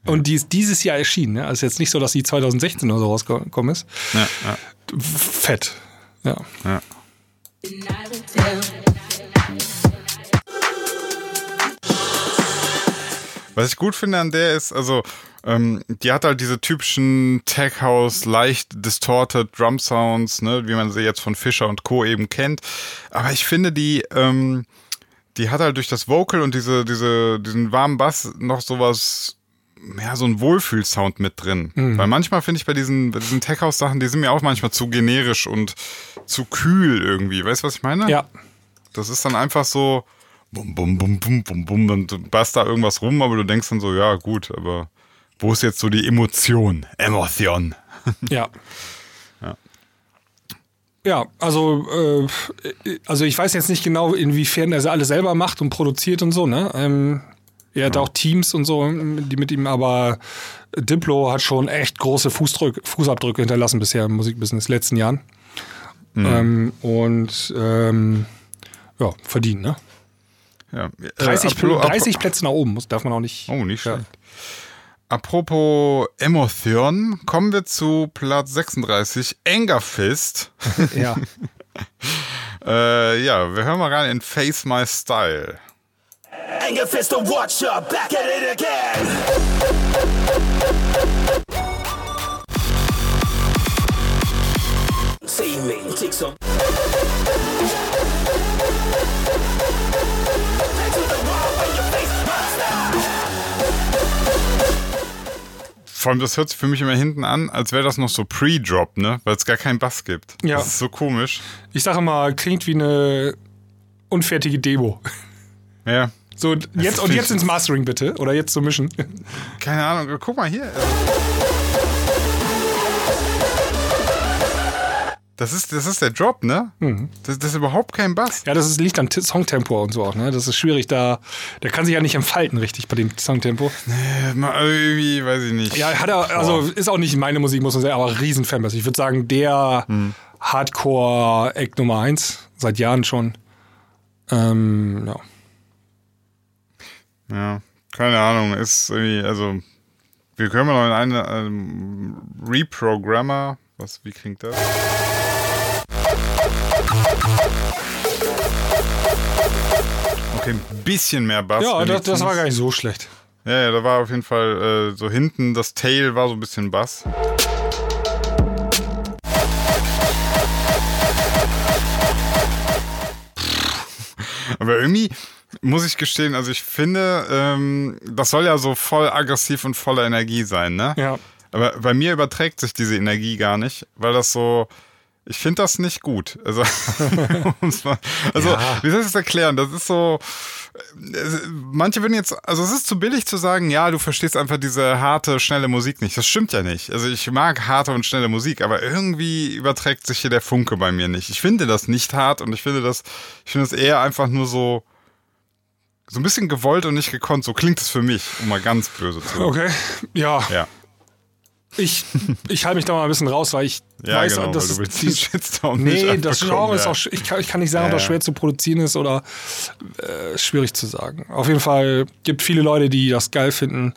Und die ist dieses Jahr erschienen, ne? Also jetzt nicht so, dass die 2016 oder so rausgekommen ist. Ja, ja, Fett. Ja. ja. Was ich gut finde an der ist, also, ähm, die hat halt diese typischen Tech House, leicht distorted Drum Sounds, ne, wie man sie jetzt von Fischer und Co. eben kennt. Aber ich finde, die, ähm, die hat halt durch das Vocal und diese, diese, diesen warmen Bass noch sowas ja, so ein Wohlfühlsound mit drin. Mhm. Weil manchmal finde ich bei diesen, bei diesen Tech-House-Sachen, die sind mir auch manchmal zu generisch und zu kühl irgendwie. Weißt du, was ich meine? Ja. Das ist dann einfach so bum, bum, bum, bum, bum, bum, und du basst da irgendwas rum, aber du denkst dann so, ja, gut, aber wo ist jetzt so die Emotion? Emotion. Ja. Ja, also, äh, also ich weiß jetzt nicht genau, inwiefern er sie alle selber macht und produziert und so, ne? Ähm, er hat auch Teams und so, die mit ihm, aber Diplo hat schon echt große Fußdrück, Fußabdrücke hinterlassen bisher im Musikbusiness letzten Jahren. Ähm, und ähm, ja, verdient, ne? Ja. 30, Äh, apro- 30 Plätze nach oben, muss, darf man auch nicht. Oh, nicht Ja. schlecht. Apropos Emotion, kommen wir zu Platz 36, Anger Fist. Ja. äh, ja, wir hören mal rein in Face My Style. Anger fist and watch ya, back at it again. See me, take some. Vor allem, das hört sich für mich immer hinten an, als wäre das noch so Pre-Drop, ne? Weil es gar keinen Bass gibt. Ja. Das ist so komisch. Ich sage mal, klingt wie eine unfertige Demo. Ja. So, jetzt, und jetzt ins Mastering bitte. Oder jetzt zum Mischen. Keine Ahnung, guck mal hier. Das ist, das ist der Drop, ne? Das, das ist überhaupt kein Bass. Ja, das ist, liegt T- Songtempo und so auch, ne? Das ist schwierig, da. Der kann sich ja nicht entfalten, richtig, bei dem Songtempo. Äh, mal Irgendwie, weiß ich nicht. Ja, hat er, also ist auch nicht meine Musik, muss man sagen, aber riesen Fanbase. Ich würde sagen, der Hardcore-Act Nummer eins seit Jahren schon. Ähm, ja. Ja, keine Ahnung. Ist irgendwie, also, wir können mal noch in eine ähm, Reprogrammer. Was, wie klingt das? Okay, ein bisschen mehr Bass. Ja, das, das war gar nicht so schlecht. Ja, ja, da war auf jeden Fall äh, so hinten, das Tail war so ein bisschen Bass. Aber irgendwie muss ich gestehen, also ich finde, ähm, das soll ja so voll aggressiv und voller Energie sein, ne? Ja. Aber bei mir überträgt sich diese Energie gar nicht, weil das so. Ich finde das nicht gut. Also, also Ja. wie soll ich das erklären? Das ist so. Manche würden jetzt, also es ist zu billig zu sagen, ja, du verstehst einfach diese harte, schnelle Musik nicht. Das stimmt ja nicht. Also ich mag harte und schnelle Musik, aber irgendwie überträgt sich hier der Funke bei mir nicht. Ich finde das nicht hart und ich finde das, ich finde das eher einfach nur so, so ein bisschen gewollt und nicht gekonnt. So klingt es für mich, um mal ganz böse zu sein. Okay. Ja. Ja. Ich, ich halte mich da mal ein bisschen raus, weil ich Ja, weiß, genau, dass weil die- Shitstorm nicht Nee, das Genre ist ja. auch, sch- ich kann, ich kann nicht sagen, ob Ja, das ja. schwer zu produzieren ist oder äh, schwierig zu sagen. Auf jeden Fall gibt viele Leute, die das geil finden.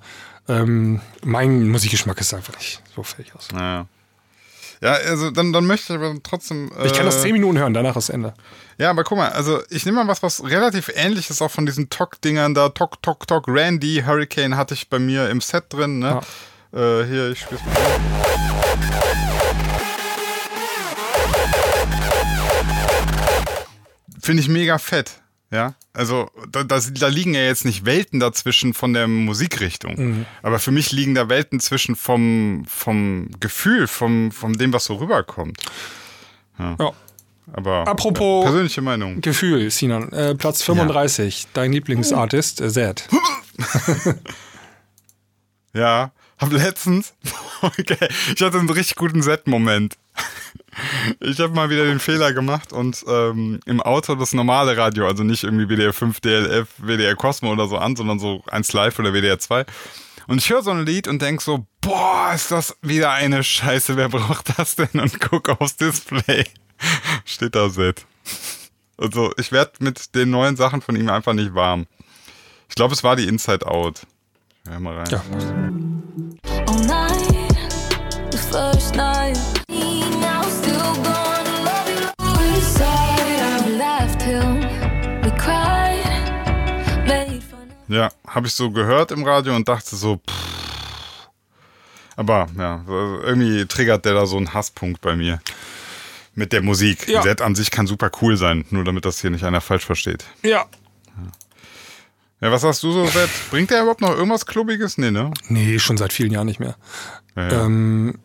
Ähm, mein Musikgeschmack ist einfach nicht so fertig aus. Ja. Ja, also dann, dann möchte ich aber trotzdem. Ich kann das äh, 10 Minuten hören, danach ist Ende. Ja, aber guck mal, also ich nehme mal was, was relativ ähnlich ist auch von diesen Tok-Dingern da. Tok, Tok, Tok, Randy, Hurricane hatte ich bei mir im Set drin, ne? Äh, hier, ich spiel's mal. Finde ich mega fett. Ja, also da, da, da liegen ja jetzt nicht Welten dazwischen von der Musikrichtung. Aber für mich liegen da Welten zwischen vom, vom Gefühl, vom, vom dem, was so rüberkommt. Ja. Aber Apropos- ja, persönliche Meinung. Gefühl, Sinan. Äh, Platz 35, dein Lieblingsartist, äh, Zed. Ja, hab letztens, okay, ich hatte einen richtig guten Set-Moment. Ich habe mal wieder den Fehler gemacht und ähm, im Auto das normale Radio, also nicht irgendwie WDR 5, DLF, WDR Cosmo oder so an, sondern so 1 Live oder WDR 2. Und ich höre so ein Lied und denk so, boah, ist das wieder eine Scheiße, wer braucht das denn? Und guck aufs Display. Steht da Set. Also ich werde mit den neuen Sachen von ihm einfach nicht warm. Ich glaube, es war die Inside Out. Hör mal rein. Ja. All night, the first night. Now still gonna love you. We sighed, we laughed till we cried. Made fun of Ja, habe ich so gehört im Radio und dachte so, pff. aber ja, irgendwie triggert der da so einen Hasspunkt bei mir. Mit der Musik. Ja. Set an sich kann super cool sein, nur damit das hier nicht einer falsch versteht. Ja. Ja, was hast du so seit? Bringt der überhaupt noch irgendwas Klubbiges? Nee, ne? Nee, schon seit vielen Jahren nicht mehr. Ja, ja. Ähm,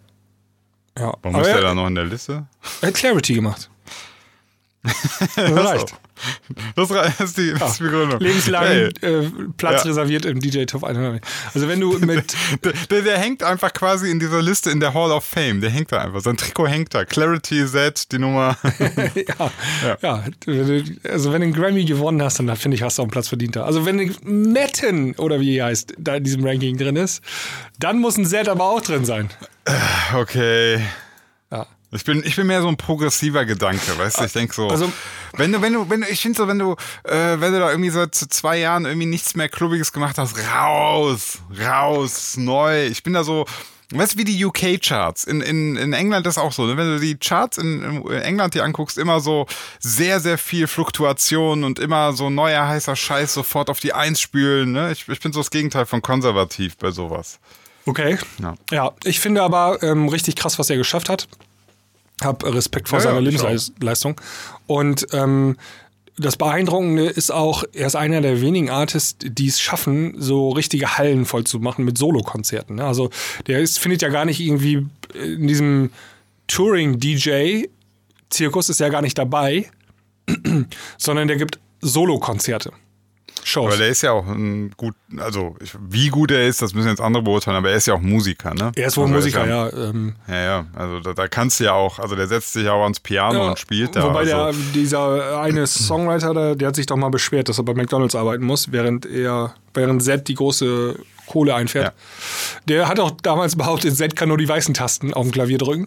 ja. Warum Aber ist der er, da noch in der Liste? er hat Clarity gemacht. Das reicht. Das ist die, das ist die Begründung. Lebenslang Hey. äh, Platz Ja. reserviert im DJ Top 100. Also wenn du mit Der, der, der hängt einfach quasi in dieser Liste in der Hall of Fame. Der hängt da einfach. Sein Trikot hängt da. Clarity Z, die Nummer. ja, ja. du- also wenn du einen Grammy gewonnen hast, dann finde ich, hast du auch einen Platz verdient da. Also wenn Metten oder wie er heißt, da in diesem Ranking drin ist, dann muss ein Z aber auch drin sein. Okay. Ich bin, ich bin mehr so ein progressiver Gedanke, weißt du? Ich denke so, Also- wenn du, wenn du, wenn du, ich finde so, wenn du, äh, wenn du da irgendwie seit zwei Jahren irgendwie nichts mehr Klubbiges gemacht hast, raus, raus, neu. Ich bin da so, weißt du, wie die UK-Charts. In, in, in England ist auch so, ne? wenn du die Charts in, in England dir anguckst, immer so sehr, sehr viel Fluktuation und immer so neuer heißer Scheiß sofort auf die Eins spülen. Ne? Ich, ich bin so das Gegenteil von konservativ bei sowas. Okay. Ja. Ja, ich finde aber ähm, richtig krass, was er geschafft hat. Hab Respekt vor Ja, seiner ja, Lebensleistung. Und ähm, das Beeindruckende ist auch, er ist einer der wenigen Artists, die es schaffen, so richtige Hallen voll zu machen mit Solokonzerten. ne? Also der ist, findet ja gar nicht irgendwie in diesem Touring-DJ-Zirkus ist ja gar nicht dabei, sondern der gibt Solokonzerte. Shows. Aber der ist ja auch ein gut, also ich, wie gut er ist, das müssen jetzt andere beurteilen, aber er ist ja auch Musiker, ne? er ist wohl also Musiker, ja. ja. ähm, Ja, ja, also da, da kannst du ja auch, also der setzt sich auch ans Piano Ja, und spielt da. Wobei also, der, dieser eine Songwriter, der, der hat sich doch mal beschwert, dass er bei McDonalds arbeiten muss, während er, während Z die große Kohle einfährt. Ja. Der hat auch damals behauptet, Z kann nur die weißen Tasten auf dem Klavier drücken.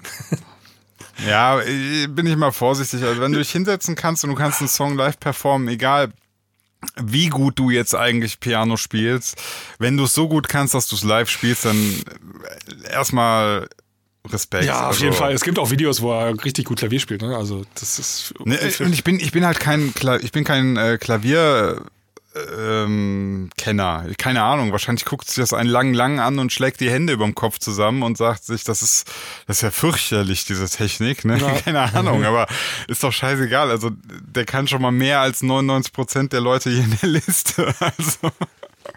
ja, äh, bin ich mal vorsichtig. Also wenn du dich hinsetzen kannst und du kannst einen Song live performen, egal wie gut du jetzt eigentlich Piano spielst, wenn du es so gut kannst, dass du es live spielst, dann äh, erstmal Respekt. Ja, auf also, jeden Fall. Es gibt auch Videos, wo er richtig gut Klavier spielt. Ne? Also das ist. Ne, und ich bin, ich bin halt kein, Kla ich bin kein äh, Klavier. Ähm, Kenner, keine Ahnung. Wahrscheinlich guckt sich das einen lang, lang an und schlägt die Hände über dem Kopf zusammen und sagt sich, das ist, das ist ja fürchterlich, diese Technik. Ne? Ja. Keine Ahnung, aber ist doch scheißegal. Also der kann schon mal mehr als 99 Prozent der Leute hier in der Liste. Also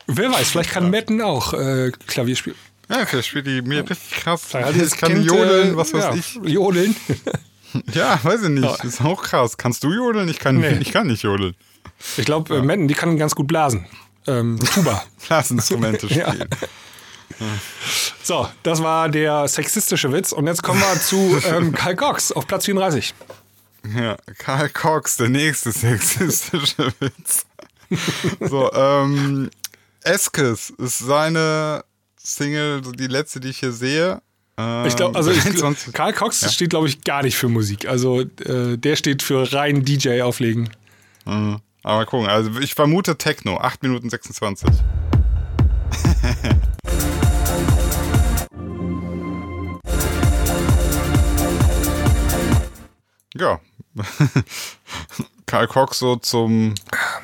Wer weiß, vielleicht kann Metten auch äh, Klavier spielen. ja, vielleicht spielt die mir richtig krass. Vielleicht kann Kind, jodeln, äh, was weiß ja, ich. Jodeln. Ja, weiß ich nicht. Ja. Ist auch krass. Kannst du jodeln? Ich kann, Nee. ich kann nicht jodeln. Ich glaube, äh, Metten, die kann ganz gut blasen. Ähm, Tuba. Blasinstrumente Ja. spielen. So, das war der sexistische Witz. Und jetzt kommen wir zu ähm, Karl Cox auf Platz 34. Ja, Karl Cox, der nächste sexistische Witz. so, ähm, Eskes ist seine Single, die letzte, die ich hier sehe. Ähm, Ich glaube, also ich, 23. Karl Cox steht, glaube ich, gar nicht für Musik. Also äh, der steht für rein DJ auflegen. Mhm. Aber mal gucken, also ich vermute Techno, 8 Minuten 26. ja. Karl Cox so zum,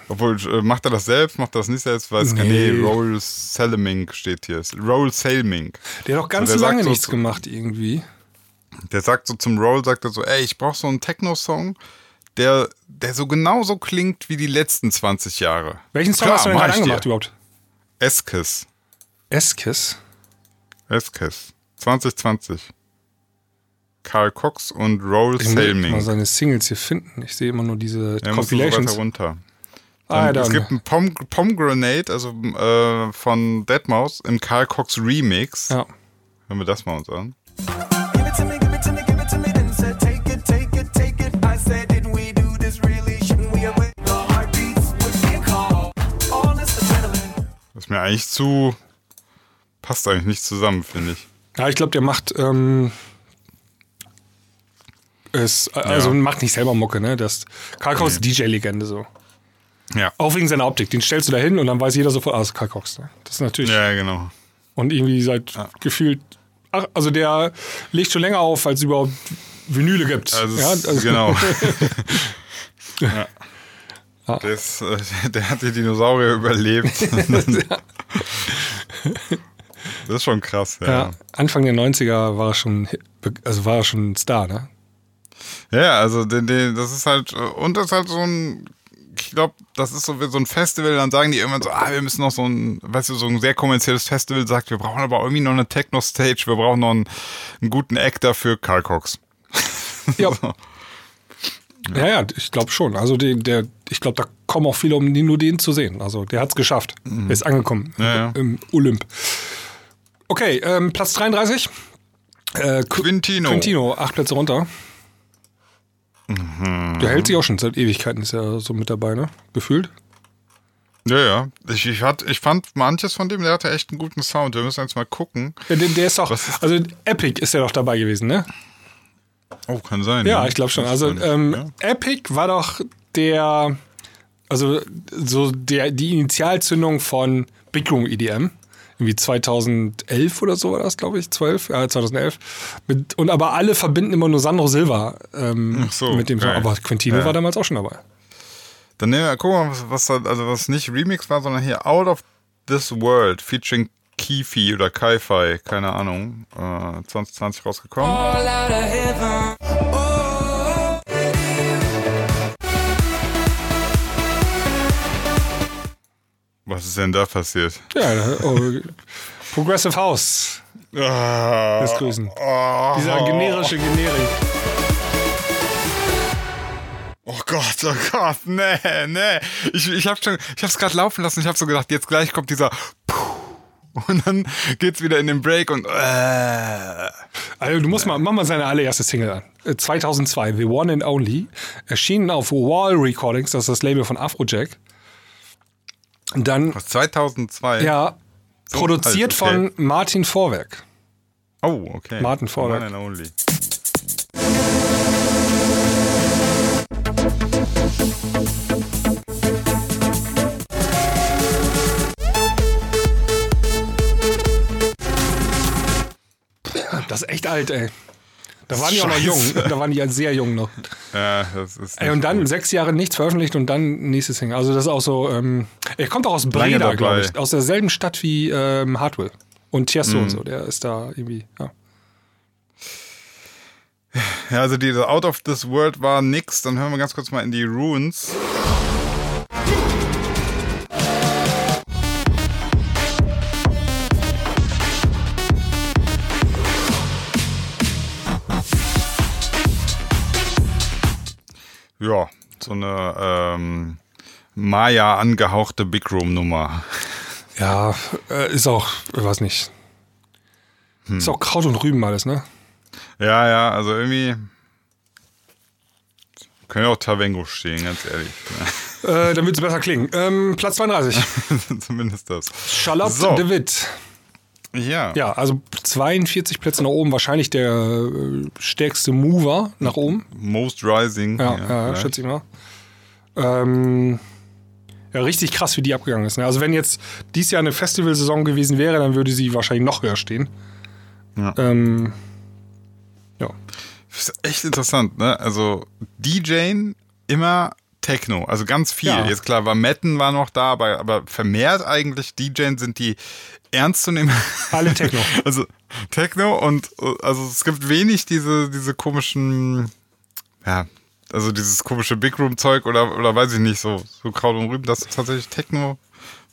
obwohl, äh, macht er das selbst, macht er das nicht selbst, weiß ich gar Nee. Nee, Roll Salemink steht hier. Roll Salemink. Der hat doch ganz lange so- nichts gemacht irgendwie. Der sagt so zum Roll, sagt er so, ey, ich brauche so einen Techno-Song, der, der so genauso klingt wie die letzten 20 Jahre. Welchen Song Klar, hast du denn gerade dir. angemacht überhaupt? Eskis. Eskis. Eskis. 2020. Karl Cox und Roll Ich muss mal seine Singles hier finden. Ich sehe immer nur diese Er muss so weiter Compilations. runter. Ah, Dann, es gibt einen Pom Pomegranate, also äh, von Deadmau5 im Karl Cox Remix. Ja. Hören wir das mal uns an. Give it to me, ist mir eigentlich zu. Passt eigentlich nicht zusammen, finde ich. Ja, ich glaube, der macht ähm, es, also Ja. macht nicht selber Mucke, ne? Das Karl Cox ist DJ-Legende so. Ja. Auch wegen seiner Optik. Den stellst du da hin und dann weiß jeder sofort, ah, das ist Karl Cox. Ne? Das ist natürlich. Ja, genau. Und irgendwie seit gefühlt. Ach, also der legt schon länger auf, als es überhaupt Vinyle gibt. Also, ja, es- genau. ja. Der, ist, äh, der hat die Dinosaurier überlebt. das ist schon krass, ja. ja, Anfang der 90er war er schon, also war er schon ein Star, ne? Ja, also den, den, das ist halt, äh, und das ist halt so ein ich glaube, das ist so wie so ein Festival, dann sagen die irgendwann so, ah, wir müssen noch so ein, weißt du, so ein sehr kommerzielles Festival sagt, wir brauchen aber irgendwie noch eine Techno-Stage, wir brauchen noch einen, einen guten Act dafür, Karl Cox. Ja. Ja, ja, ich glaube schon. Also der, der, ich glaube, da kommen auch viele, um nur den zu sehen. Also der hat es geschafft. Er ist angekommen Ja, ja. im Olymp. Okay, ähm, Platz 33. Äh, Qu- Quintino. Quintino, acht Plätze runter. Mhm. Der hält sich auch schon seit Ewigkeiten, ist ja so mit dabei, ne? Gefühlt. Ja, ja. Ich, ich, hat, ich fand manches von dem, der hatte echt einen guten Sound. Wir müssen jetzt mal gucken. Ja, der, der ist doch, ist- also Epic ist ja doch dabei gewesen, ne? Oh, kann sein. Ja, ich glaube schon. Also ähm, ja. Epic war doch der, also so der die Initialzündung von Big Room EDM. Irgendwie 2011 oder so war das, glaube ich, 12, ja, 2011. Mit, und aber alle verbinden immer nur Sandro Silva ähm, so, mit dem Song. Aber Quintino Ja. war damals auch schon dabei. Dann nehmen wir, gucken wir mal, was, was, also was nicht Remix war, sondern hier Out of This World featuring Kifi oder Kai-Fi, keine Ahnung, äh, 2020 rausgekommen. Was ist denn da passiert? Ja, oh, Progressive House. Ah, Das Grüßen. oh, Dieser generische Generik. Oh Gott, oh Gott, nee, nee. Ich, ich hab schon, ich hab's gerade laufen lassen. Ich hab so gedacht, jetzt gleich kommt dieser Puh. Und dann geht's wieder in den Break und äh. Also du musst mal, mach mal seine allererste Single an. Äh, 2002, The One and Only. Erschienen auf Wall Recordings, das ist das Label von Afrojack. Dann, Was 2002? ja, So produziert alt, okay. von Martin Vorwerk. Oh, okay. Martin Vorwerk. One and only. Das ist echt alt, ey. Da waren die auch noch jung. Da waren die ja sehr jung noch. Ja, das ist. Ey, und dann gut. sechs Jahre nichts veröffentlicht und dann nächste Single. Also das ist auch so, ähm, er kommt auch aus Breda, glaube ich. Aus derselben Stadt wie ähm, Hartwell. Und Tiesto Mhm. und so, der ist da irgendwie, ja. Ja, also diese Out of This World war nix. Dann hören wir ganz kurz mal in die Ruins. Ja, so eine ähm, Maya angehauchte Big Room Nummer. Ja, äh, ist auch, ich weiß nicht. Hm. Ist auch Kraut und Rüben alles, ne? Ja, ja, also irgendwie können ja auch Tavengo stehen, ganz ehrlich. Äh, dann wird es besser klingen. Ähm, Platz 32. Zumindest das. Charlotte So. de Witt. Ja. Ja, also 42 Plätze nach oben. Wahrscheinlich der äh, stärkste Mover nach oben. Most Rising. Ja, ja, vielleicht. schätze ich mal. Ähm, ja, richtig krass, wie die abgegangen ist. Ne? Also wenn jetzt dies Jahr eine Festivalsaison gewesen wäre, dann würde sie wahrscheinlich noch höher stehen. Ja. Ähm, ja. Das ist echt interessant, ne? Also DJing immer Techno, also ganz viel. Ja. Jetzt klar, war Metten war noch da, aber, aber vermehrt eigentlich DJing sind die ernst zu nehmen. Alle Techno. Also Techno und also es gibt wenig diese, diese komischen, ja, also dieses komische Big Room Zeug oder, oder weiß ich nicht, so, so Kraut und Rüben, das ist tatsächlich Techno,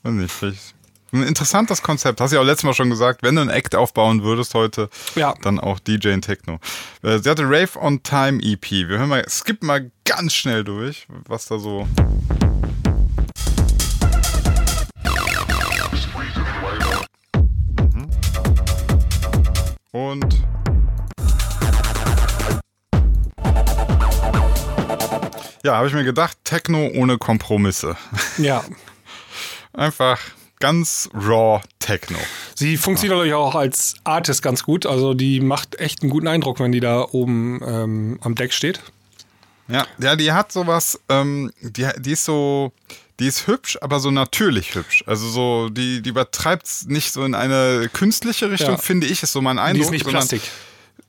weiß nicht, vielleicht ein interessantes Konzept. Hast du ja auch letztes Mal schon gesagt, wenn du einen Act aufbauen würdest heute, Ja. dann auch DJ in Techno. Äh, Sie hatte Rave on Time EP. Wir hören mal, skippen mal ganz schnell durch, was da so. Mhm. Und ja, habe ich mir gedacht, Techno ohne Kompromisse. ja. Einfach ganz raw Techno. Sie funktioniert natürlich auch als Artist ganz gut. Also die macht echt einen guten Eindruck, wenn die da oben ähm, am Deck steht. Ja, ja, die hat sowas, ähm, die, die ist so, die ist hübsch, aber so natürlich hübsch. Also so, die, die übertreibt nicht so in eine künstliche Richtung, Ja. finde ich, ist so mein Eindruck. Die ist nicht sondern- Plastik.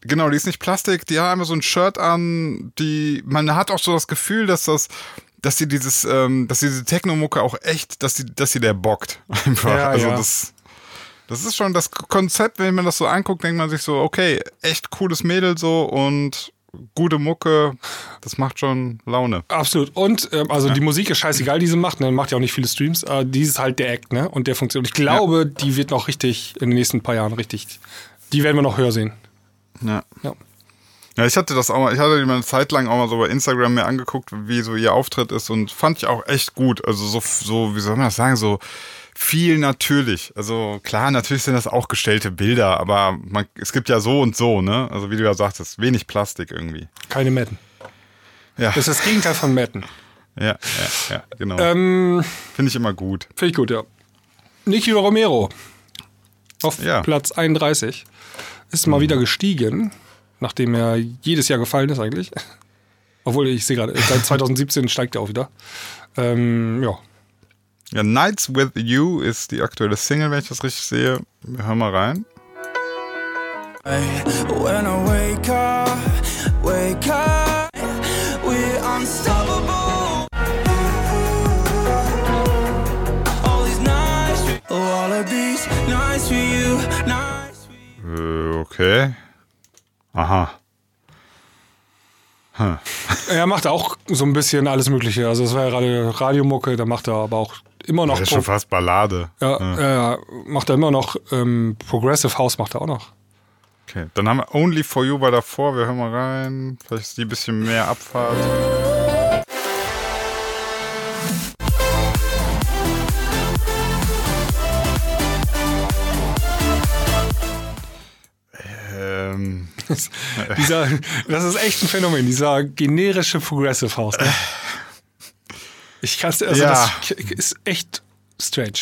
Genau, die ist nicht Plastik, die hat einfach so ein Shirt an, die, man hat auch so das Gefühl, dass das, dass sie dieses, ähm, dass diese Techno-Mucke auch echt, dass sie, dass sie der bockt. Einfach. Ja, also ja. das, das ist schon das Konzept, wenn man das so anguckt, denkt man sich so, okay, echt cooles Mädel so und gute Mucke, das macht schon Laune. Absolut. Und ähm, also die Musik ist scheißegal, die sie macht. Ne? Macht ja auch nicht viele Streams. Aber die ist halt der Act, ne? Und der funktioniert. Ich glaube, die wird noch richtig in den nächsten paar Jahren richtig. Die werden wir noch höher sehen. Ja. Ja. Ja, ich hatte das auch mal, ich hatte die mal eine Zeit lang auch mal so bei Instagram mir angeguckt, wie so ihr Auftritt ist und fand ich auch echt gut. Also so, so, wie soll man das sagen, so viel natürlich. Also klar, natürlich sind das auch gestellte Bilder, aber man, es gibt ja so und so, ne? Also wie du ja sagtest, wenig Plastik irgendwie. Keine Matten. Ja, Das ist das Gegenteil von Matten. ja, ja, ja genau. Ähm, Finde ich immer gut. Finde ich gut, ja. Nicky Romero auf Ja. Platz 31 ist mal wieder gestiegen, nachdem er jedes Jahr gefallen ist eigentlich. Obwohl ich sehe gerade, seit 2017 steigt er auch wieder. Ähm, ja. Ja, Nights with You ist die aktuelle Single, wenn ich das richtig sehe. Wir hören mal rein. When I wake up, wake up, we're unstoppable. All these nights, oh, all of these nights for you, nights for you. Äh, okay. Aha. Hm. Er macht auch so ein bisschen alles Mögliche. Also, es war ja gerade Radiomucke, da macht er aber auch immer noch. Das ist schon fast Ballade. ja, ja, macht er immer noch ähm, Progressive House, macht er auch noch. Okay, dann haben wir Only for You war davor. Wir hören mal rein. Vielleicht ist die ein bisschen mehr Abfahrt. Ähm, Dieser, das ist echt ein Phänomen, dieser generische Progressive House. Ne? Ich kann also Ja. das ist echt strange.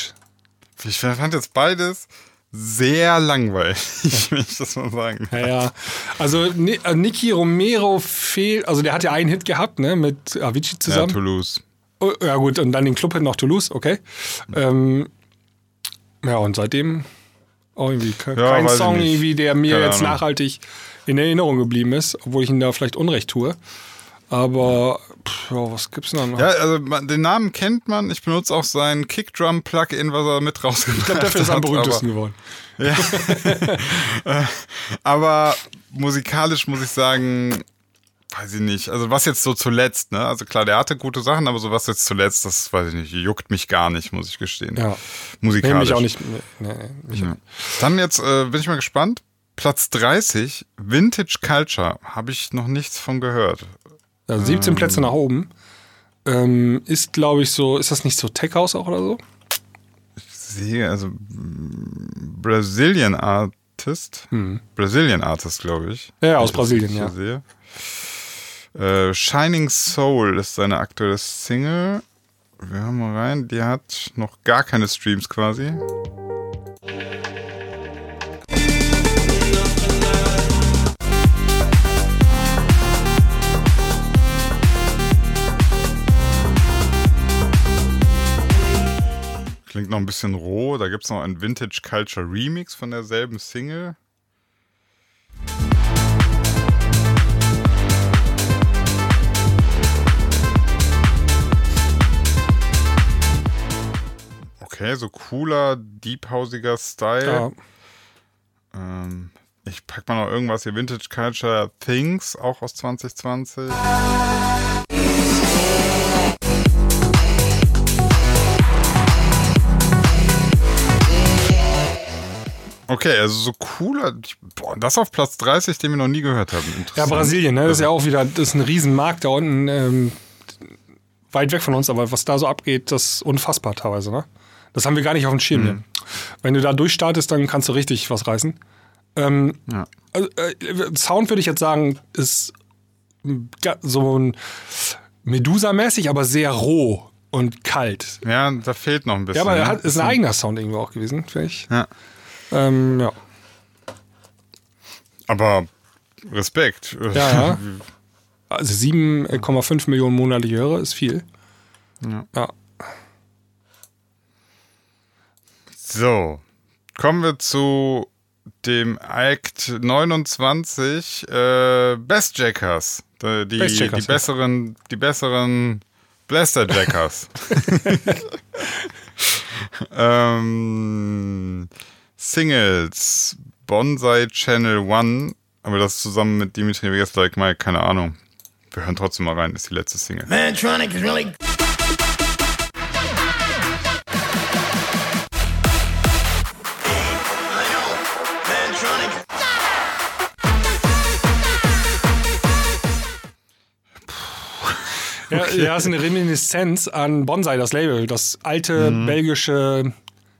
ich fand jetzt beides sehr langweilig, wenn ich das mal sagen Ja, ja. Also äh, Nicky Romero fehlt, also der hat ja einen Hit gehabt, ne, mit Avicii Ja, zusammen. Toulouse. Oh, ja gut, und dann den Clubhit noch Toulouse, okay. Ähm, ja, und seitdem auch irgendwie ke- Ja, kein Song, irgendwie, der mir Keine jetzt Ahnung. nachhaltig in Erinnerung geblieben ist, obwohl ich ihn da vielleicht Unrecht tue. Aber pff, ja, was gibt's denn da noch? Ja, also man, den Namen kennt man. Ich benutze auch sein Kickdrum-Plugin, was er mit rausgebracht ich glaube, dafür ist er am hat, berühmtesten geworden. Aber musikalisch muss ich sagen, weiß ich nicht. Also was jetzt so zuletzt, ne? Also klar, der hatte gute Sachen, aber so was jetzt zuletzt, das weiß ich nicht, juckt mich gar nicht, muss ich gestehen. Ja. Nee, Musikalisch. mich auch nicht. Nee, nee, mich Ja. Dann jetzt äh, bin ich mal gespannt. Platz 30, Vintage Culture, habe ich noch nichts von gehört. Also 17 Plätze nach oben. Ähm, ist, glaube ich, so, ist das nicht so Tech House auch oder so? Ich sehe, also Brazilian Artist. Brazilian Artist, glaube ich. Hm. Ja, aus Wenn ich Brasilien, richtig ja. Sehe. Äh, Shining Soul ist seine aktuelle Single. Wir hören mal rein. Die hat noch gar keine Streams quasi. Klingt noch ein bisschen roh. Da gibt es noch ein Vintage Culture Remix von derselben Single. Okay, so cooler, deephausiger Style. Ja. Ähm, ich pack mal noch irgendwas hier. Vintage Culture Things, auch aus 2020. Okay, also so cooler. Boah, das auf Platz 30, den wir noch nie gehört haben. Ja. Brasilien, ne? Das ist ja auch wieder, das ist ein Riesenmarkt da unten, ähm, weit weg von uns, aber was da so abgeht, das ist unfassbar teilweise, ne? Das haben wir gar nicht auf dem Schirm. hier. Wenn du da durchstartest, dann kannst du richtig was reißen. Ähm, Ja. also, äh, Sound würde ich jetzt sagen, ist ga- so ein Medusa-mäßig, aber sehr roh und kalt. Ja, da fehlt noch ein bisschen. Ja, aber er ne? hat, ist ein eigener Sound irgendwo auch gewesen, finde ich. Ja. Ähm, ja. Aber Respekt. Ja, ja. Also 7,5 Millionen monatliche Hörer ist viel. Ja. Ja. So, kommen wir zu dem Act 29 äh, Best Jackers. Die, die, Best Jackers, die ja. besseren, die besseren Blaster Jackers. ähm, Singles Bonsai Channel One Aber das zusammen mit Dimitri Vegas Like Mike, keine Ahnung. Wir hören trotzdem mal rein, ist die letzte Single. Mantronic really. Ja, ja, ist eine Reminiszenz an Bonsai, das Label, das alte Mhm. belgische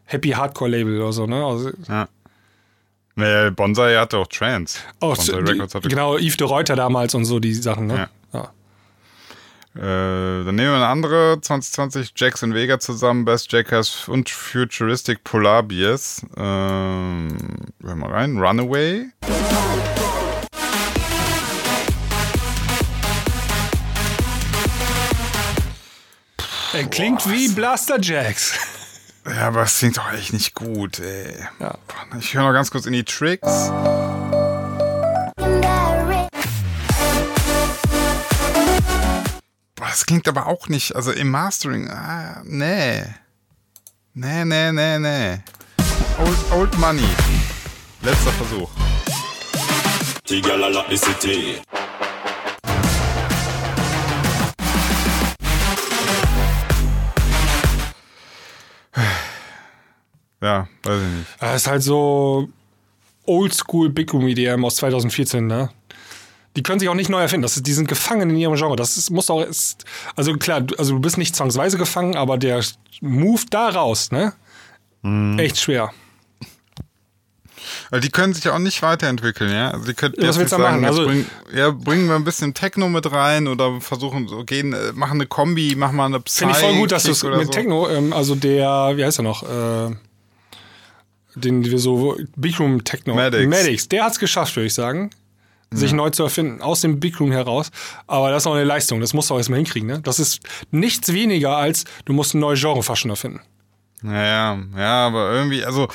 Happy Hardcore Label oder so, ne? Also, Ja. Naja, Bonsai hatte auch Trance. oh, Bonsai die, Records hatte genau, Yves de Reuter damals und so die Sachen, ne? Ja. Äh, dann nehmen wir eine andere, 2020, Jackson Vega zusammen, Best Jackers und Futuristic Polar Beers. Ähm, hören wir mal rein. Runaway. Er klingt wie Blaster Jacks. Ja, aber es klingt doch echt nicht gut, ey. Ja. Ich höre noch ganz kurz in die Tricks. Boah, das klingt aber auch nicht, also im Mastering, ah, nee. Nee, nee, nee, nee. Old, old Money. Letzter Versuch. The girl I like the city. Ja, weiß ich nicht. Das ist halt so Oldschool Big Room EDM aus 2014, ne? Die können sich auch nicht neu erfinden. Das ist, die sind gefangen in ihrem Genre. Das ist, muss auch, ist, also klar, du- also du bist nicht zwangsweise gefangen, aber der Move da raus, ne? Mhm. Echt schwer. Weil die können sich ja auch nicht weiterentwickeln, ja? Also die könnten Ja, was willst du sagen, machen? Also- bring, ja, bringen wir ein bisschen Techno mit rein oder versuchen so gehen, äh, machen eine Kombi, machen mal eine Psy Finde ich voll gut, dass du es mit so. Techno, ähm, also der, wie heißt er noch? Äh, den wir so Big Room Techno. Maddox. Maddox, der hat es geschafft, würde ich sagen. Sich neu zu erfinden, aus dem Big Room heraus. Aber das ist auch eine Leistung, das musst du auch erstmal hinkriegen. Ne? Das ist nichts weniger als, du musst ein neues Genre fast schon erfinden. Ja, ja, ja, aber irgendwie, also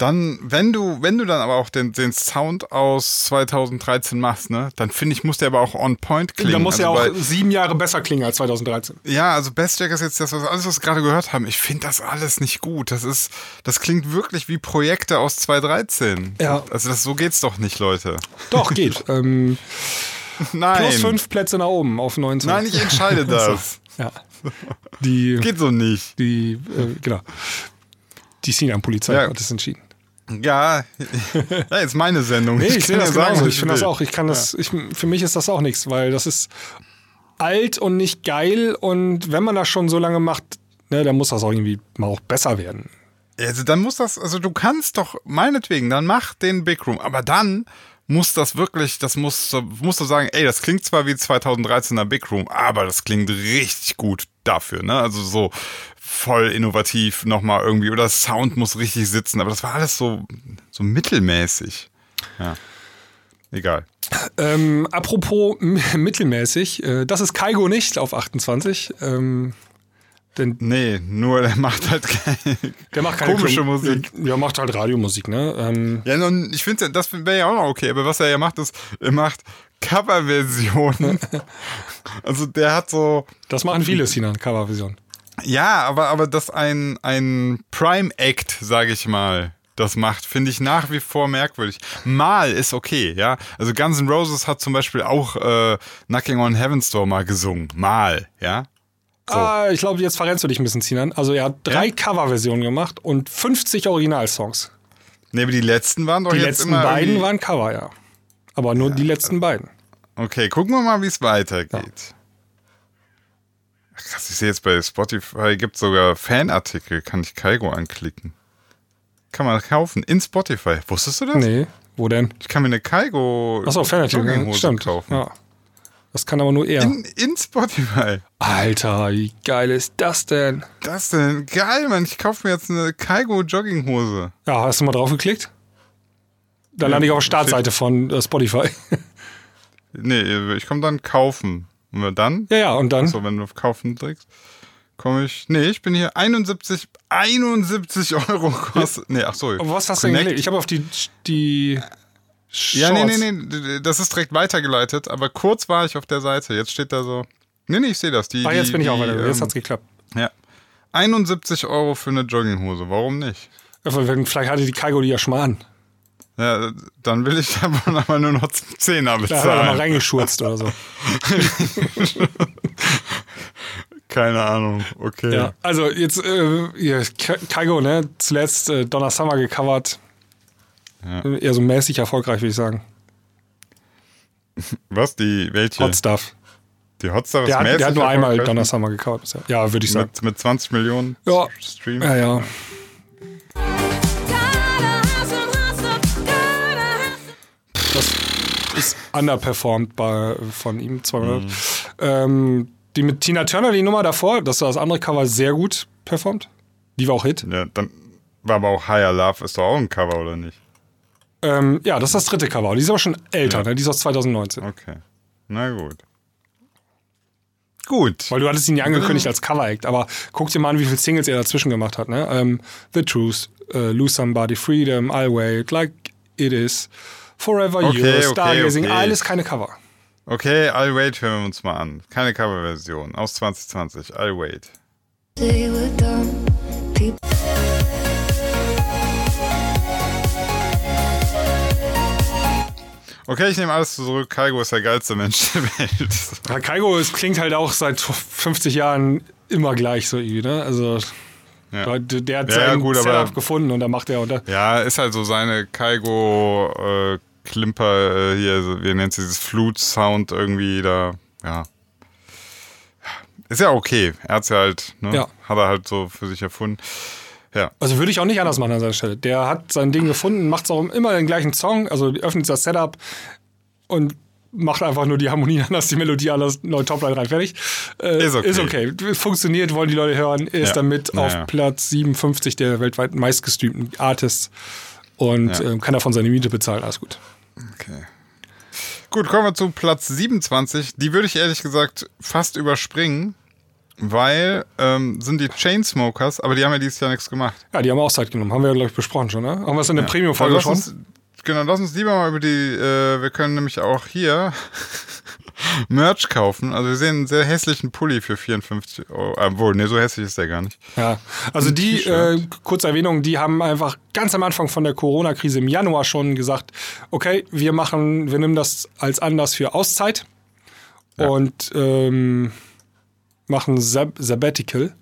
dann, wenn du, wenn du dann aber auch den, den Sound aus 2013 machst, ne, dann finde ich, muss der aber auch on point klingen. Da muss also ja auch sieben Jahre besser klingen als 2013. Ja, also Best Jack ist jetzt das, was alles, was wir gerade gehört haben. Ich finde das alles nicht gut. Das ist, das klingt wirklich wie Projekte aus 2013. Ja. Also das, so geht's doch nicht, Leute. Doch, geht. ähm, Nein. plus fünf Plätze nach oben auf 19. Nein, ich entscheide das. ja. Die, Geht so nicht. die, äh, genau. Die Sinan-Polizei Ja. hat das entschieden. Ja, ja, ist meine Sendung. Nee, ich, kann sehe das sagen, genauso. Ich finde das auch. Ich kann das, ich, für mich ist das auch nichts, weil das ist alt und nicht geil und wenn man das schon so lange macht, ne, dann muss das auch irgendwie mal auch besser werden. Also dann muss das, also du kannst doch, meinetwegen, dann mach den Big Room, aber dann muss das wirklich, das muss, musst du sagen, ey, das klingt zwar wie 2013er Big Room, aber das klingt richtig gut dafür, ne? Also so voll innovativ nochmal irgendwie, oder Sound muss richtig sitzen, aber das war alles so, so mittelmäßig. Ja. Egal. Ähm, apropos mittelmäßig, äh, das ist Kaigo nicht auf 28. Ähm, denn Nee, nur der macht halt keine, der macht keine komische Klo- Musik. Der macht halt Radiomusik, ne? Ähm, Ja, nun, ich finde, das wäre ja auch noch okay, aber was er ja macht, ist, er macht Coverversionen. also der hat so, das machen viele Sinan, Coverversion. ja, aber, aber dass ein, ein Prime-Act, sage ich mal, das macht, finde ich nach wie vor merkwürdig. Mal ist okay, ja. Also Guns N' Roses hat zum Beispiel auch äh, Knocking on Heaven's Door mal gesungen. Mal, ja. Ah, ich glaube, jetzt verrennst du dich ein bisschen, Sinan. Also er hat drei Ja? Coverversionen gemacht und 50 Originalsongs. Ne, aber die letzten waren doch Die jetzt letzten immer beiden irgendwie- waren Cover, ja. Aber nur die letzten beiden. Okay, gucken wir mal, wie es weitergeht. Ach, Krass, ich sehe jetzt bei Spotify gibt sogar Fanartikel, kann ich Kaigo anklicken. Kann man kaufen in Spotify. Wusstest du das? Nee, wo denn? Ich kann mir eine Kaigo Achso, Fanartikel, stimmt. kaufen. Ja. Das kann aber nur er. In, in Spotify. Alter, wie geil ist das denn? Das denn? Geil, Mann. Ich kaufe mir jetzt eine Kaigo Jogginghose. Ja, hast du mal drauf geklickt? Da lande ich auf der Startseite von äh, Spotify. Nee, ich komme dann kaufen. Und dann? ja, ja, und dann? So, wenn du auf kaufen drückst, komme ich. Nee, ich bin hier 71, 71 Euro kostet. Nee, ach so. Aber was hast du denn Connect- gelegt? Ich habe auf die, die Ja, nee, Shorts. nee, nee, das ist direkt weitergeleitet, aber kurz war ich auf der Seite. Jetzt steht da so. Nee, nee, ich sehe das. Die, Ah, jetzt die, bin ich auch weiter. Jetzt ähm, hat's geklappt. Ja. 71 Euro für eine Jogginghose. Warum nicht? Vielleicht hatte die Kaigo die ja schon mal an. Ja, dann will ich aber nochmal nur noch 10er Da hat er mal bezahlen. reingeschurzt oder so. Keine Ahnung, okay. Ja, also jetzt äh, Kaigo, ne? Zuletzt äh, Donna Summer gecovert. Ja. Eher so mäßig erfolgreich, würde ich sagen. Was, die, welche? Hot Stuff. Die Hotstar ist Der hat, der hat mäßig nur einmal erfolgreich? Donna Summer gecovert bisher. Ja, würde ich sagen. Mit, mit 20 Millionen Ja. Streams? Ja, ja. Das ist underperformed bei, von ihm 200. Mhm. Ähm, die mit Tina Turner, die Nummer davor, das war das andere Cover sehr gut performt. Die war auch Hit. Ja, dann war aber auch Higher Love ist doch auch ein Cover, oder nicht? Ähm, ja, das ist das dritte Cover. Die ist aber schon älter, ne? Die ist aus 2019. Okay. Na gut. Gut. Weil du hattest ihn ja angekündigt als Cover-Act, aber guck dir mal an, wie viele Singles er dazwischen gemacht hat. Ne? Ähm, The Truth, äh, Lose Somebody, Freedom, I'll Wait, Like It Is, Forever Okay, You, okay, Stargazing, okay. alles keine Cover. Okay, I'll wait, hören wir uns mal an. Keine Coverversion aus 2020. I'll wait. They were dumb people. Okay, ich nehme alles zurück. Kaigo ist der geilste Mensch der Welt. Ja, Kaigo, es klingt halt auch seit 50 Jahren immer gleich so irgendwie, ne? Also Ja. der, hat Ja, sein gut, Setup aber- gefunden und dann macht er und da. Ja, ist halt so seine Kaigo äh, Klimper äh, hier, wie nennt sie dieses Flute-Sound irgendwie da, ja. Ist ja okay. Er hat's ja halt, ne? Ja. Hat er halt so für sich erfunden. Ja. Also würde ich auch nicht anders machen an seiner Stelle. Der hat sein Ding gefunden, macht auch immer den gleichen Song, also öffnet das Setup und macht einfach nur die Harmonie anders, die Melodie anders, neue Topline rein, fertig. Äh, Ist okay. Ist okay. Funktioniert, wollen die Leute hören, ist Ja. damit Ja, auf. Platz 57 der weltweit meistgestreamten Artists und Ja. ähm, kann davon seine Miete bezahlen, alles gut. Okay. Gut, kommen wir zu Platz 27. Die würde ich ehrlich gesagt fast überspringen, weil ähm, sind die Chainsmokers, aber die haben ja dieses Jahr nichts gemacht. Ja, die haben auch Zeit genommen, haben wir ja, glaube ich, besprochen schon, ne? Haben wir es in der Premium-Folge Also schon? uns, genau, lass uns lieber mal über die, äh, wir können nämlich auch hier Merch kaufen. Also wir sehen einen sehr hässlichen Pulli für 54 Euro. Obwohl, ne, so hässlich ist der gar nicht. Ja, also die, äh, kurze Erwähnung, die haben einfach ganz am Anfang von der Corona-Krise im Januar schon gesagt, okay, wir machen, wir nehmen das als Anlass für Auszeit und ähm, machen Sab Sabbatical.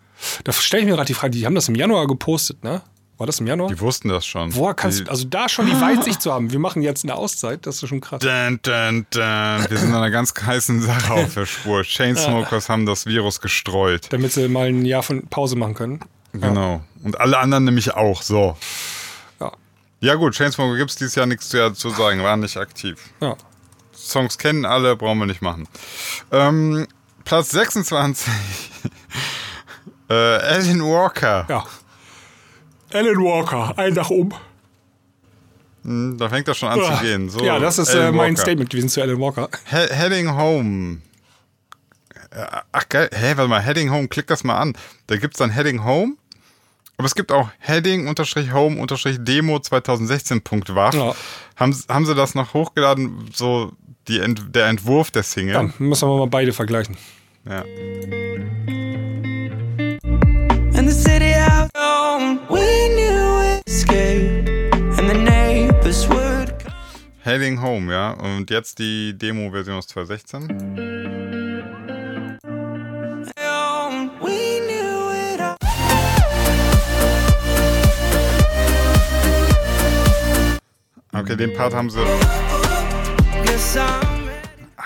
Da stelle ich mir gerade die Frage, die haben das im Januar gepostet, ne? War das im Januar? Die wussten das schon. Woher kannst du, also da schon die Weitsicht zu haben, wir machen jetzt eine Auszeit, das ist schon krass. Dun, dun, dun. Wir sind an einer ganz heißen Sache auf der Spur. Chainsmokers haben das Virus gestreut. Damit sie mal ein Jahr von Pause machen können. Genau. Und alle anderen nämlich auch. So. Ja. Ja gut, Chainsmoker gibt es dieses Jahr nichts zu zu sagen. Waren nicht aktiv. Ja. Songs kennen alle, brauchen wir nicht machen. Ähm, Platz 26. äh, Alan Walker. Ja. Alan Walker, ein Dach um. Hm, Da fängt das schon an zu gehen. So, ja, das ist äh, mein Walker. Statement gewesen zu Alan Walker. He Heading Home. Äh, Ach geil, hä, warte mal, Heading Home, klick das mal an. Da gibt's dann Heading Home, aber es gibt auch Heading-Home-Demo 2016.wav. Ja. Haben, haben sie das noch hochgeladen, so die der Entwurf der Single? Ja, müssen wir mal beide vergleichen. Ja. And the city out home, we knew escape. And the neighbors would. Heading Home, ja. Und jetzt die Demo-Version aus 2016. home, we knew it all. Okay, den Part haben sie.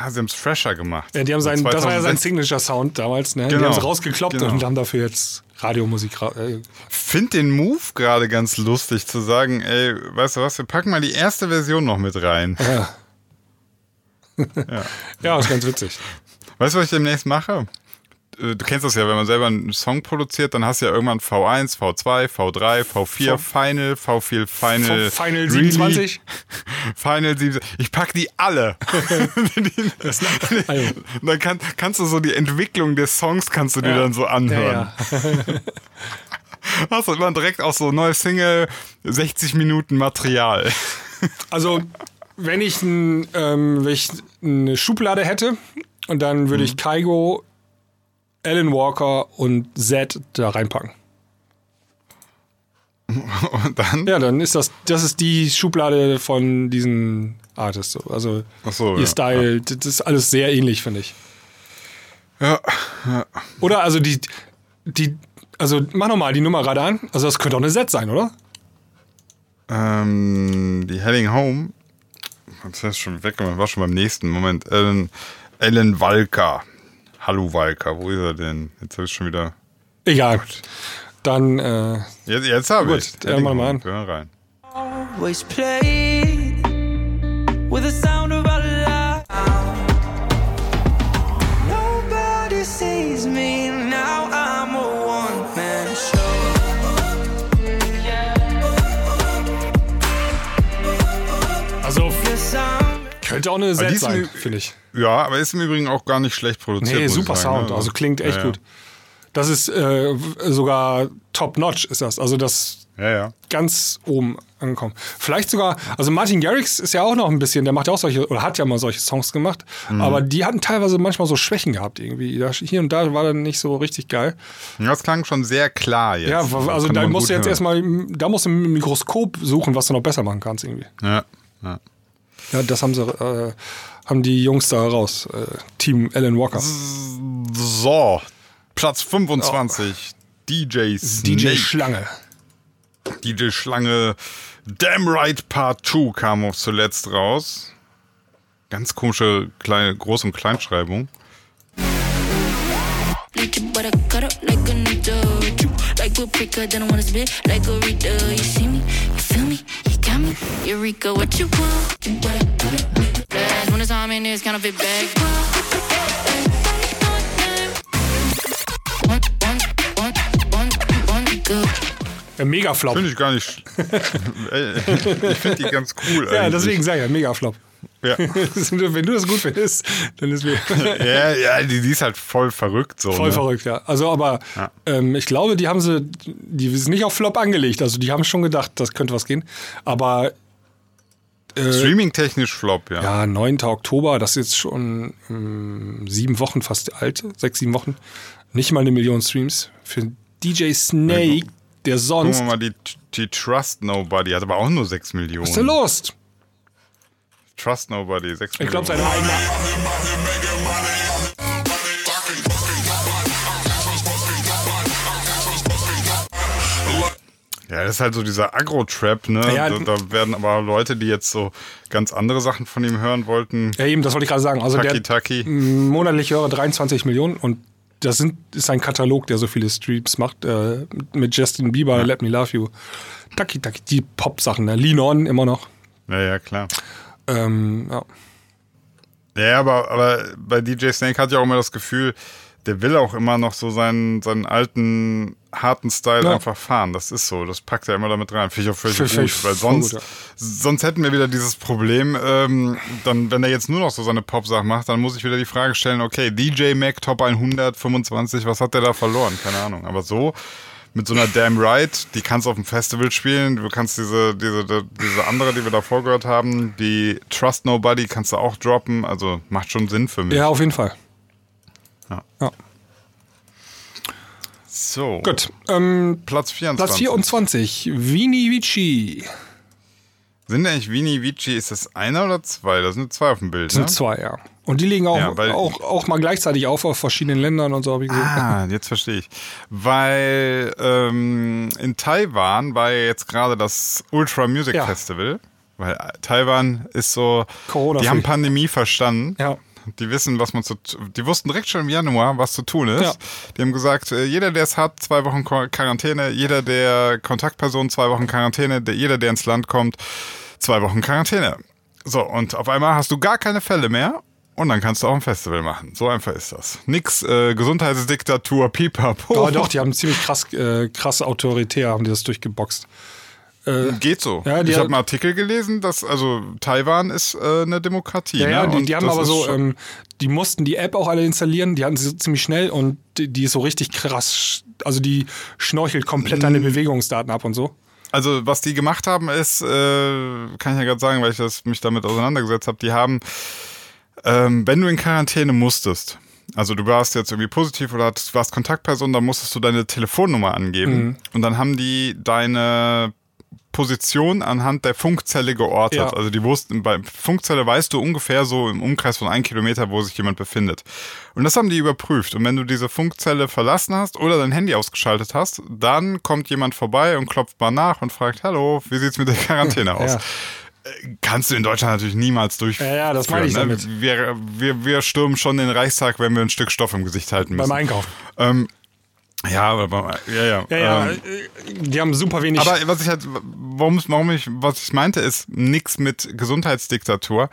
Ah, sie haben es fresher gemacht. Ja, die haben seinen, das war ja sein 2016. Signature-Sound damals, ne? Die Genau. haben es rausgekloppt Genau. und haben dafür jetzt Radiomusik. ra- Äh, Find den Move gerade ganz lustig zu sagen, ey, weißt du was, wir packen mal die erste Version noch mit rein. ja. ja, ist ganz witzig. Weißt du, was ich demnächst mache? Äh, Du kennst das ja, wenn man selber einen Song produziert, dann hast du ja irgendwann V1, V2, V3, V4, Final, V4, Final. V- Final Really, 27? Final 7. Ich pack die alle. Dann kann, kannst du so die Entwicklung des Songs kannst du dir Ja. dann so anhören. ja, ja. Hast du immer direkt auch so neue Single, 60 Minuten Material. Also, wenn ich, ein, ähm, wenn ich eine Schublade hätte und dann würde Mhm. ich Kaigo, Alan Walker und Zed da reinpacken. Und dann? Ja, dann ist das, das ist die Schublade von diesen Artists. so. Also so, ihr ja, Style, das ist alles sehr ähnlich, finde ich. Ja, ja. Oder also die, die, also mach nochmal die Nummer gerade an. Also das könnte auch eine Set sein, oder? Ähm, die Heading Home. Das ist schon weg, war schon beim nächsten. Moment. Ellen, Ellen Walker. Hallo Walker, wo ist er denn? Jetzt habe ich schon wieder. Egal. Dann, äh, Jetzt, jetzt habe Gut, ich. ja, mach mal an. Wir hören rein. always play with the sound könnte auch eine Set sein, finde ich. Ja, aber ist im Übrigen auch gar nicht schlecht produziert. Nee, super sagen, Sound. ne? Also klingt echt ja, ja. gut. Das ist äh, sogar top-notch, ist das. Also das Ja, ja. ganz oben angekommen. Vielleicht sogar, also Martin Garrix ist ja auch noch ein bisschen, der macht ja auch solche, oder hat ja mal solche Songs gemacht, Mhm. aber die hatten teilweise manchmal so Schwächen gehabt irgendwie. Da, hier und da war dann nicht so richtig geil. Ja, Das klang schon sehr klar jetzt. Ja, also da musst du jetzt hören. erstmal, da musst du im Mikroskop suchen, was du noch besser machen kannst irgendwie. Ja, ja. Ja, das haben sie, äh, haben die Jungs da raus. Äh, Team Alan Walker. So, Platz 25. DJ Snake. DJ Schlange. DJ Schlange. Damn Right Part 2 kam auch zuletzt raus. Ganz komische kleine Groß- und Kleinschreibung. Like paprika, then I wanna spit like a Rita. You see me, you feel me, you got me. Eureka, what you want? Blast when it's time in this counterfeit bag. One, one, one, one, one, go. Äh, Megaflop. Finde ich gar nicht. Ich finde die ganz cool. Ja, eigentlich. deswegen sag ich ja, Megaflop. Ja. Wenn du das gut findest, dann ist mir ja, ja die, die ist halt voll verrückt so. voll ne? verrückt, ja. Also, aber Ja. ähm, ich glaube, die haben sie, die sind nicht auf Flop angelegt. Also, die haben schon gedacht, das könnte was gehen. Aber äh, Streaming-technisch Flop, ja. ja, 9. Oktober, das ist jetzt schon ähm, sieben Wochen fast alt, sechs, sieben Wochen. Nicht mal eine Million Streams. Für DJ Snake, der Gucken sonst. wir mal, die, die Trust Nobody hat aber auch nur 6 Millionen. Was ist denn los? Trust Nobody, 6 Ich glaube, seine eigene. Ja, das ist halt so dieser Agro-Trap, ne? Ja, da, da werden aber Leute, die jetzt so ganz andere Sachen von ihm hören wollten. Ja, eben, das wollte ich gerade sagen. Also, Taki der Taki. monatlich höre 23 Millionen und das sind, ist ein Katalog, der so viele Streams macht. Äh, mit Justin Bieber, Let Me Love You. Taki Taki, die Pop-Sachen, ne? Lean On immer noch. Ja, ja, klar. Ähm, ja. Ja, aber, aber bei DJ Snake hat ja auch immer das Gefühl, der will auch immer noch so seinen, seinen alten, harten Style Ja. einfach fahren. Das ist so. Das packt er immer damit rein. Finde ich auch völlig Finde gut. Weil sonst, gut, ja. sonst hätten wir wieder dieses Problem, ähm, dann, wenn er jetzt nur noch so seine Pop-Sachen macht, dann muss ich wieder die Frage stellen, okay, DJ Mac Top 125, was hat der da verloren? Keine Ahnung. Aber so, mit so einer Damn Right, die kannst du auf dem Festival spielen. Du kannst diese, diese, diese andere, die wir davor gehört haben, die Trust Nobody, kannst du auch droppen. Also macht schon Sinn für mich. ja, auf jeden Fall. Ja. Ja. So. Gut. Ähm, Platz 24. Platz 24, Vini Vici. Sind eigentlich Vini Vici, ist das einer oder zwei? Da sind zwei auf dem Bild, Das sind ne? zwei, ja. Und die liegen auch, Ja, weil- auch, auch mal gleichzeitig auf auf verschiedenen Ländern und so, habe ich gesehen. Ah, jetzt verstehe ich. Weil ähm, in Taiwan war ja jetzt gerade das Ultra Music Ja. Festival. Weil Taiwan ist so, Corona-free. die haben Pandemie verstanden. Ja. Die wissen, was man zu, die wussten direkt schon im Januar, was zu tun ist. Ja. Die haben gesagt, äh, jeder, der es hat, zwei Wochen Qu- Quarantäne, jeder, der Kontaktperson, zwei Wochen Quarantäne, der, jeder, der ins Land kommt, zwei Wochen Quarantäne. So, und auf einmal hast du gar keine Fälle mehr und dann kannst du auch ein Festival machen. So einfach ist das. Nix äh, Gesundheitsdiktatur, pipapo. Aber doch, die haben ziemlich krass, äh, krass autoritär, haben die das durchgeboxt. Äh, Geht so. Ja, die ich habe haben- einen Artikel gelesen, dass also Taiwan ist äh, eine Demokratie. Ja, ja, ne? die, die haben aber so, ähm, die mussten die App auch alle installieren, die hatten sie ziemlich schnell und die, die ist so richtig krass, also die schnorchelt komplett deine. Bewegungsdaten ab und so. Also was die gemacht haben ist, äh, kann ich ja gerade sagen, weil ich das, mich damit auseinandergesetzt habe, die haben, ähm, wenn du in Quarantäne musstest, Also du warst jetzt irgendwie positiv oder hattest- warst Kontaktperson, dann musstest du deine Telefonnummer angeben Mhm. und dann haben die deine Position anhand der Funkzelle geortet. Ja. Also die wussten, bei Funkzelle weißt du ungefähr so im Umkreis von einem Kilometer, wo sich jemand befindet. Und das haben die überprüft. Und wenn du diese Funkzelle verlassen hast oder dein Handy ausgeschaltet hast, dann kommt jemand vorbei und klopft mal nach und fragt, hallo, wie sieht's mit der Quarantäne aus? Ja. Kannst du in Deutschland natürlich niemals durchführen. Ja, ja, das meine ich ne? damit. Wir, wir, wir stürmen schon den Reichstag, wenn wir ein Stück Stoff im Gesicht halten müssen. Beim Einkaufen. Ähm, ja, aber ja, ja. Ja, ja, Ähm, äh, die haben super wenig. aber was ich halt, warum, warum ich, was ich meinte, ist nix mit Gesundheitsdiktatur.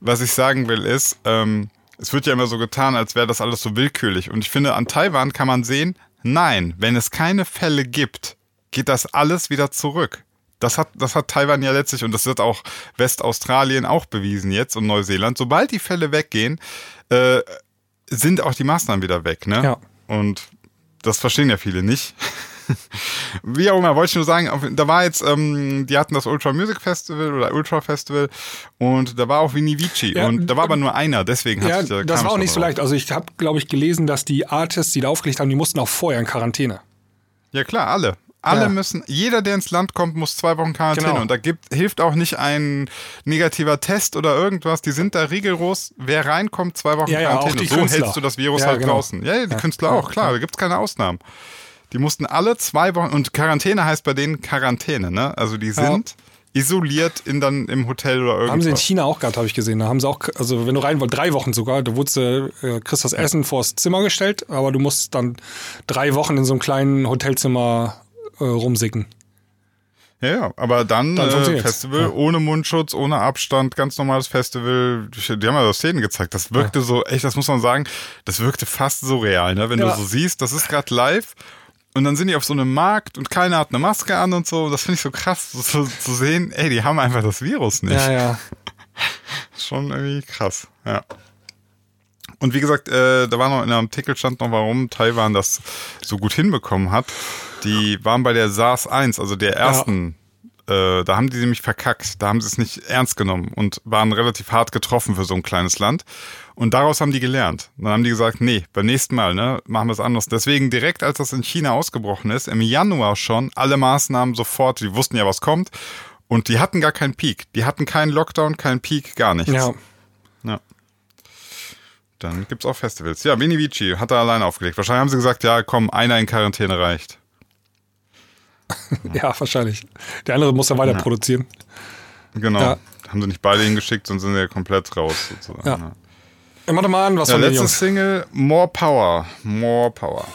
Was ich sagen will, ist, ähm, es wird ja immer so getan, als wäre das alles so willkürlich. Und ich finde, an Taiwan kann man sehen, nein, wenn es keine Fälle gibt, geht das alles wieder zurück. Das hat, das hat Taiwan ja letztlich, und das wird auch Westaustralien auch bewiesen jetzt und Neuseeland. Sobald die Fälle weggehen, äh, sind auch die Maßnahmen wieder weg, ne? Ja. Und das verstehen ja viele nicht. Wie auch immer, wollte ich nur sagen, da war jetzt, ähm, die hatten das Ultra Music Festival oder Ultra Festival und da war auch Vini Vici Ja, und da war aber nur einer, deswegen hat ja, sich, da das war ich auch nicht so leicht. Also ich habe, glaube ich, gelesen, dass die Artists, die da aufgelegt haben, die mussten auch vorher in Quarantäne. Ja klar, alle. Alle Ja. müssen, jeder, der ins Land kommt, muss zwei Wochen Quarantäne. Genau. Und da gibt, hilft auch nicht ein negativer Test oder irgendwas. Die sind da rigoros. Wer reinkommt, zwei Wochen Ja, ja, Quarantäne. die so Künstler. hältst du das Virus Ja, halt genau. draußen. Ja, ja, die Ja. Künstler Ja, auch, klar. ja. Da gibt's keine Ausnahmen. Die mussten alle zwei Wochen, und Quarantäne heißt bei denen Quarantäne, ne? Also die sind isoliert in dann im Hotel oder irgendwas. Haben sie in China auch gehabt, habe ich gesehen. Da haben sie auch, also wenn du rein wolltest, drei Wochen sogar, da wurdest du, äh, kriegst das Essen vors Zimmer gestellt, aber du musst dann drei Wochen in so einem kleinen Hotelzimmer äh, rumsicken. Ja, ja, aber dann, Dann äh. Festival Ja. ohne Mundschutz, ohne Abstand, ganz normales Festival. Die haben ja so Szenen gezeigt. Das wirkte so, echt, das muss man sagen, das wirkte fast so real, ne? Wenn Ja. du so siehst, das ist gerade live und dann sind die auf so einem Markt und keiner hat eine Maske an und so. Das finde ich so krass, so, so, zu sehen, ey, die haben einfach das Virus nicht. Ja, ja. Schon irgendwie krass, ja. Und wie gesagt, äh, da war noch in einem Artikel stand noch, warum Taiwan das so gut hinbekommen hat. Die waren bei der SARS-1, also der ersten, äh, da haben die nämlich verkackt. Da haben sie es nicht ernst genommen und waren relativ hart getroffen für so ein kleines Land. Und daraus haben die gelernt. Dann haben die gesagt, nee, beim nächsten Mal, ne, machen wir es anders. Deswegen direkt, als das in China ausgebrochen ist, im Januar schon, alle Maßnahmen sofort, die wussten ja, was kommt. Und die hatten gar keinen Peak. Die hatten keinen Lockdown, keinen Peak, gar nichts. Ja. Ja. Dann gibt's auch Festivals. Ja, Vini Vici hat er alleine aufgelegt. Wahrscheinlich haben sie gesagt, ja, komm, einer in Quarantäne reicht. ja, wahrscheinlich. Der andere muss dann weiter Ja. produzieren. Genau. Ja. Haben sie nicht beide hingeschickt, sonst sind sie ja komplett raus sozusagen. Ja. Ja. Mach doch mal an, was Ja, von letzte. Single, More Power. More Power.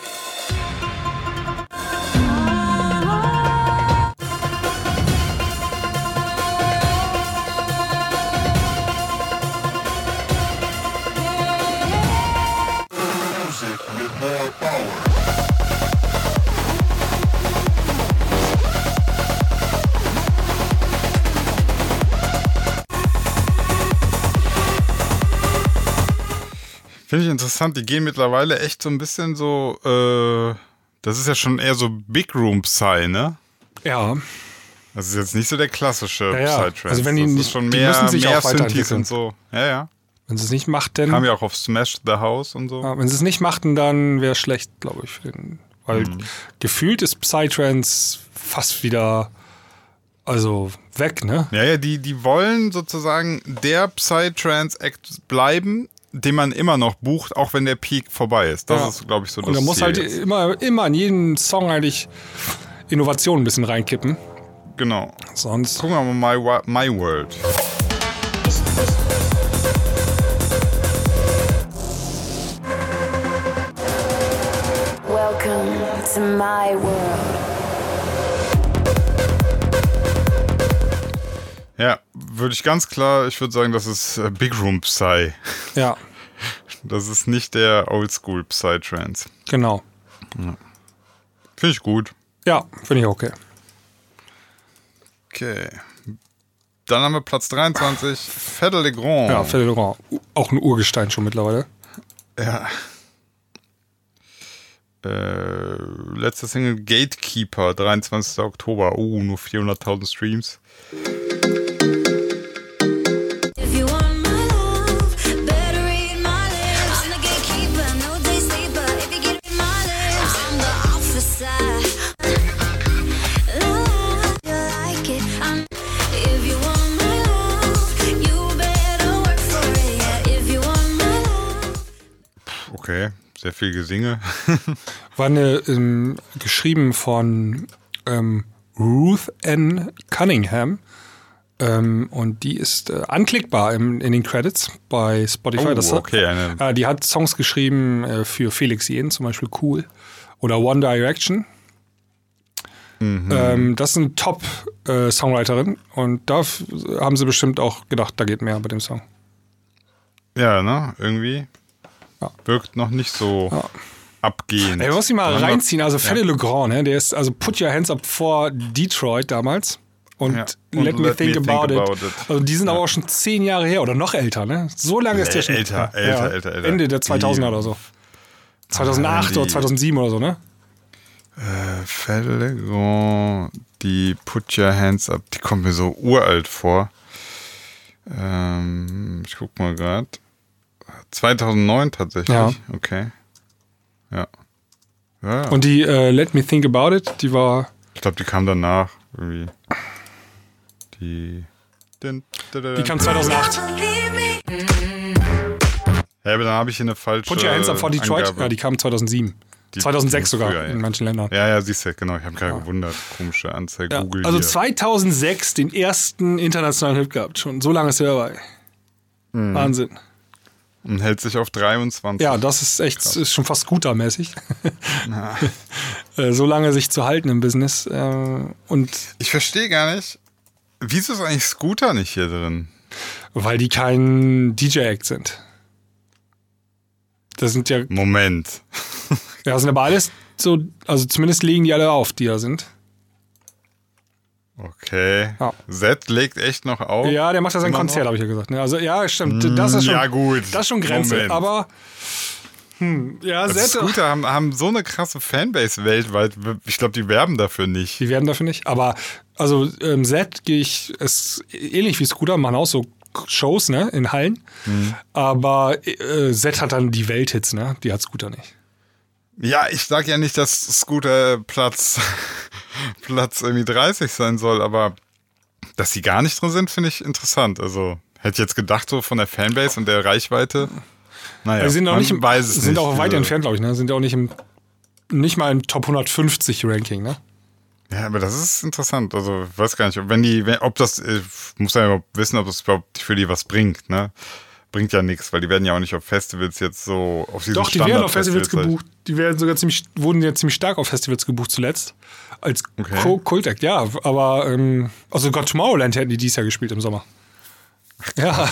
Finde ich interessant, die gehen mittlerweile echt so ein bisschen so, äh, das ist ja schon eher so Big Room Psy, ne? Ja. Das ist jetzt nicht so der klassische Ja, ja. Psytrance. Also wenn die nicht- schon die mehr, müssen sich mehr auch. Synthes und so. Ja, ja. Wenn sie es nicht machten, Kam ja auch auf Smash the House und so. ja, wenn sie es nicht machten, dann wäre es schlecht, glaube ich. für den- Weil Mhm. gefühlt ist Psytrance fast wieder, also weg, ne? Ja, ja, die, die wollen sozusagen der Psytrance-Act bleiben, den man immer noch bucht, auch wenn der Peak vorbei ist. Das Ja. ist, glaube ich, so das Und da muss Ziel halt jetzt. immer, immer an jeden Song eigentlich Innovation ein bisschen reinkippen. Genau. Sonst. Gucken wir mal My, My World. Welcome to my world. Ja, würde ich ganz klar, ich würde sagen, das ist äh, Big Room Psy. Ja, Das ist nicht der Oldschool Psytrance. genau. Finde ich gut. Ja, finde ich okay. Okay. Dann haben wir Platz 23, Fedde Le Grand. Ja, Fede Laurent. Auch ein Urgestein schon mittlerweile. Ja. Äh, letzte Single Gatekeeper, 23. Oktober. Oh, nur 400.000 Streams. Okay, sehr viel Gesinge. War eine, ähm, geschrieben von ähm, Ruth N. Cunningham. Ähm, und die ist äh, anklickbar im, in den Credits bei Spotify. Oh, das, okay, eine- äh, die hat Songs geschrieben äh, für Felix Jen, zum Beispiel Cool. Oder One Direction. Mhm. Ähm, das ist eine Top-Songwriterin. und da haben sie bestimmt auch gedacht, da geht mehr bei dem Song. Ja, ne? Irgendwie Ja. wirkt noch nicht so Ja. abgehend. Ey, muss ich mal reinziehen. Also Fede Legrand, ne, der ist also Put Your Hands Up vor Detroit damals. Und, Ja. Und Let, Me Think, about, it. it. Also die sind aber auch schon zehn Jahre her oder noch älter, ne? So lange ist der schon. älter, ja, älter, älter, älter. Ende der Die- 2000er oder so. 2008 die- oder 2007 oder so, ne? Äh, Fede Legrand, die Put Your Hands Up, die kommt mir so uralt vor. Ähm, ich guck mal gerade. 2009 tatsächlich. Ja. Okay. Ja. Ja, ja. Und die äh, Let Me Think About It, die war. ich glaube, die kam danach irgendwie. Die. Die kam 2008. Ja, aber dann habe ich hier eine falsche. Put Your Hands Up for Detroit, Angabe. ja, die kam 2007. Die- 2006 die sogar früher, ja. in manchen Ländern. Ja, ja, siehst du, genau. Ich habe gerade gewundert. Komische Anzeige. Ja, Google also hier. 2006 den ersten internationalen Hit gehabt schon. So lange ist er dabei. Mhm. Wahnsinn. Und hält sich auf 23. Ja, das ist echt ist schon fast scootermäßig. Äh, so lange sich zu halten im Business. Äh, und Ich verstehe gar nicht. Wieso ist eigentlich Scooter nicht hier drin? weil die kein DJ-Act sind. Das sind ja, Moment. ja, sind aber alles so, also zumindest legen die alle auf, die da sind. Okay. Ja. Z legt echt noch auf. Ja, der macht ja sein Konzert, habe ich ja gesagt. ne? Also ja, stimmt. Das ist schon, ja, gut. Das ist schon Grenze. Moment. Aber hm, ja, Also Scooter haben, haben so eine krasse Fanbase weltweit. Ich glaube, die werben dafür nicht. die werden dafür nicht. Aber also ähm, Z gehe ich, ist ähnlich wie Scooter, machen auch so Shows, ne, in Hallen. Mhm. Aber äh, Z hat dann die Welthits, ne? Die hat Scooter nicht. Ja, ich sag ja nicht, dass Scooter Platz, Platz irgendwie 30 sein soll, aber dass sie gar nicht drin sind, finde ich interessant. Also hätte ich jetzt gedacht, so von der Fanbase und der Reichweite. Naja, die sind auch nicht im, sind nicht. auch weit Also, entfernt, glaube ich, ne? Sind ja auch nicht im nicht mal im Top 150 Ranking, ne? Ja, aber das ist interessant. Also, ich weiß gar nicht, ob- wenn die, wenn, ob das, äh, muss ja überhaupt wissen, ob das überhaupt für die was bringt, ne? Bringt ja nichts, weil die werden ja auch nicht auf Festivals jetzt so auf diesen Doch, die werden auf Festivals gebucht. Die werden sogar ziemlich, wurden ja ziemlich stark auf Festivals gebucht zuletzt. Als Okay. Co- Kult-Act, ja. Aber, ähm, also God Tomorrowland hätten die dieses Jahr gespielt im Sommer. Ja,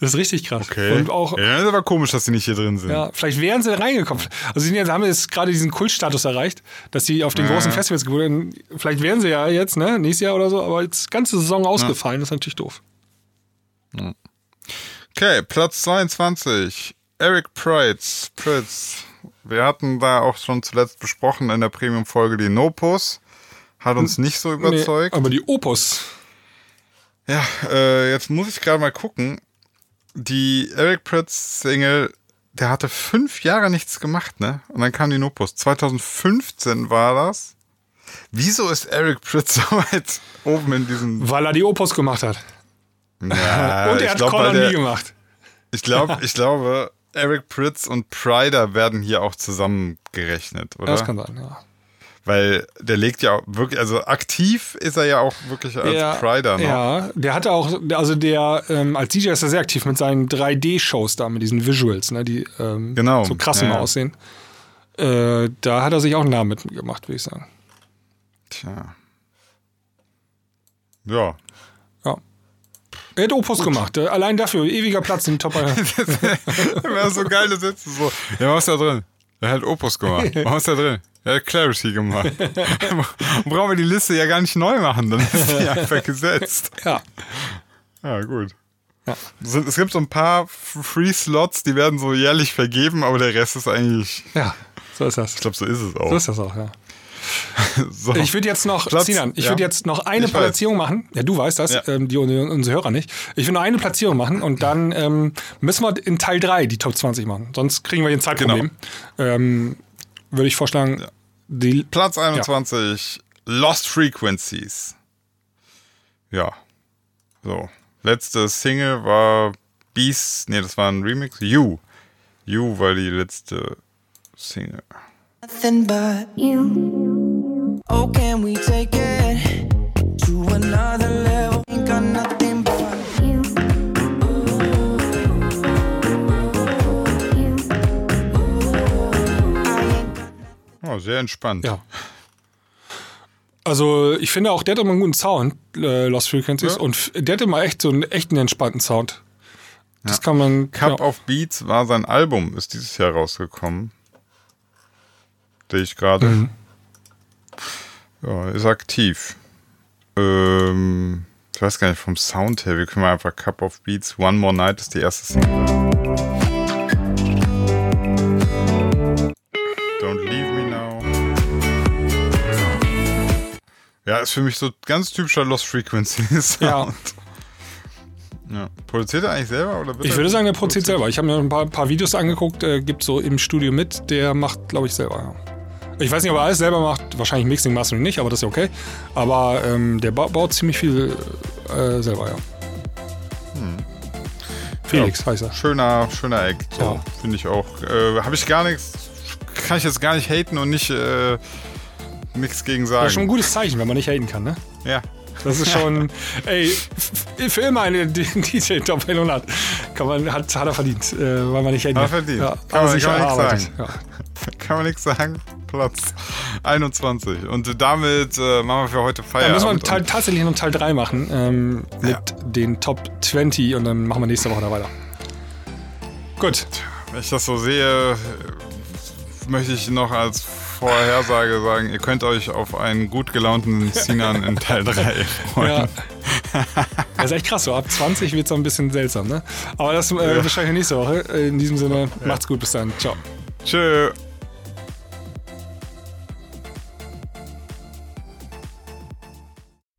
das ist richtig krass. Okay. Und auch, ja, das ist aber komisch, dass die nicht hier drin sind. ja, vielleicht wären sie reingekommen. Also sie haben jetzt gerade diesen Kultstatus erreicht, dass sie auf den Ja. großen Festivals gebucht werden. Vielleicht wären sie ja jetzt, ne, nächstes Jahr oder so, aber jetzt ganze Saison ausgefallen, das ist natürlich doof. Okay, Platz 22. Eric Price. Pritz. Wir hatten da auch schon zuletzt besprochen in der Premium-Folge die Nopus. Hat uns nicht so überzeugt. Nee, aber die Opus. Ja, äh, jetzt muss ich gerade mal gucken. Die Eric Pritz Single, der hatte fünf Jahre nichts gemacht, ne? Und dann kam die Nopus. 2015 war das. Wieso ist Eric Pritz so weit oben in diesem. Weil er die Opus gemacht hat. Ja, Und er hat glaub, Call on der- Me gemacht. Ich glaube, ich glaube, Eric Pritz und Pryder werden hier auch zusammengerechnet, oder? Das kann sein, ja. Weil der legt ja auch wirklich, also aktiv ist er ja auch wirklich als Ja, Pryder noch. Ja, der hatte auch, also der, ähm, als DJ ist er sehr aktiv mit seinen 3D-Shows da, mit diesen Visuals, ne, die ähm, Genau, so krass ja, immer ja. aussehen. Äh, da hat er sich auch einen Namen mitgemacht, würde ich sagen. Tja. Ja. Ja. Er hat Opus gemacht. Äh, allein dafür, ewiger Platz in den Top 100. Immer so geile Sätze so. Ja, was ist da drin? Er hat Opus gemacht. Was ist da drin? Er hat Clarity gemacht. Brauchen wir die Liste ja gar nicht neu machen, dann ist die einfach gesetzt. ja. Ja, gut. Ja. Es gibt so ein paar Free Slots, die werden so jährlich vergeben, aber der Rest ist eigentlich, Ja, so ist das. ich glaube, so ist es auch. So ist das auch, ja. So. Ich würde jetzt noch, Platz- Sinan, ich ja. würde jetzt noch eine Ich weiß. Platzierung machen. Ja, du weißt das, Ja. ähm, die unsere Hörer nicht. Ich will noch eine Platzierung machen und dann ähm, müssen wir in Teil 3 die Top 20 machen. Sonst kriegen wir hier ein Zeitproblem. Genau. Ähm, würde ich vorschlagen, die Platz 21, Lost Frequencies. Ja. So. Letzte Single war Beast, nee, das war ein Remix. You. You war die letzte Single. Nothing but you. Oh, can we take it to another level? Ain't got nothing but you. Oh, sehr entspannt. Ja. Also ich finde auch, der hat immer einen guten Sound, äh, Lost Frequencies, Ja. und der hat immer echt so einen echten entspannten Sound. Das kann man. Cup ja. of Beats war sein Album, ist dieses Jahr rausgekommen. Sehe ich gerade. Mhm. Ja, ist aktiv. Ähm, ich weiß gar nicht vom Sound her. Wir können mal einfach Cup of Beats. One More Night ist die erste Single. Don't Leave Me Now. Ja, ist für mich so ganz typischer Lost Frequency Sound. Ja. Produziert er eigentlich selber oder Ich er- würde sagen, der produziert selber. Ich habe mir ein paar, paar Videos angeguckt, äh, gibt so im Studio mit, der macht, glaube ich, selber. Ja. Ich weiß nicht, ob er alles selber macht, wahrscheinlich Mixing, Mastering nicht, aber das ist ja okay. Aber ähm, der ba baut ziemlich viel äh, selber, ja. Felix heißt er. Schöner, schöner Act, so, Ja. finde ich auch. Äh, Habe ich gar nichts, kann ich jetzt gar nicht haten und nicht äh, nichts gegen sagen. Das ist schon ein gutes Zeichen, wenn man nicht haten kann, ne? Ja. Das ist schon, ey, für immer eine DJ Top 100 kann man, hat, hat er verdient, äh, weil man nicht haten Hat er kann. verdient. Ja, Kann man- kann man nichts erarbeitet. sagen. Ja. Kann man nichts sagen. Platz 21. Und damit äh, machen wir für heute Ja, Feierabend. müssen wir tatsächlich noch Teil 3 machen ähm, mit den Top 20 und dann machen wir nächste Woche da weiter. Gut. Wenn ich das so sehe, möchte ich noch als Vorhersage sagen, ihr könnt euch auf einen gut gelaunten Sinan in Teil 3 freuen. Ja. Das ist echt krass, so ab 20 wird es ein bisschen seltsam, ne? Aber das äh, wahrscheinlich nächste Woche. In diesem Sinne, macht's gut, bis dann. Ciao. Tschö.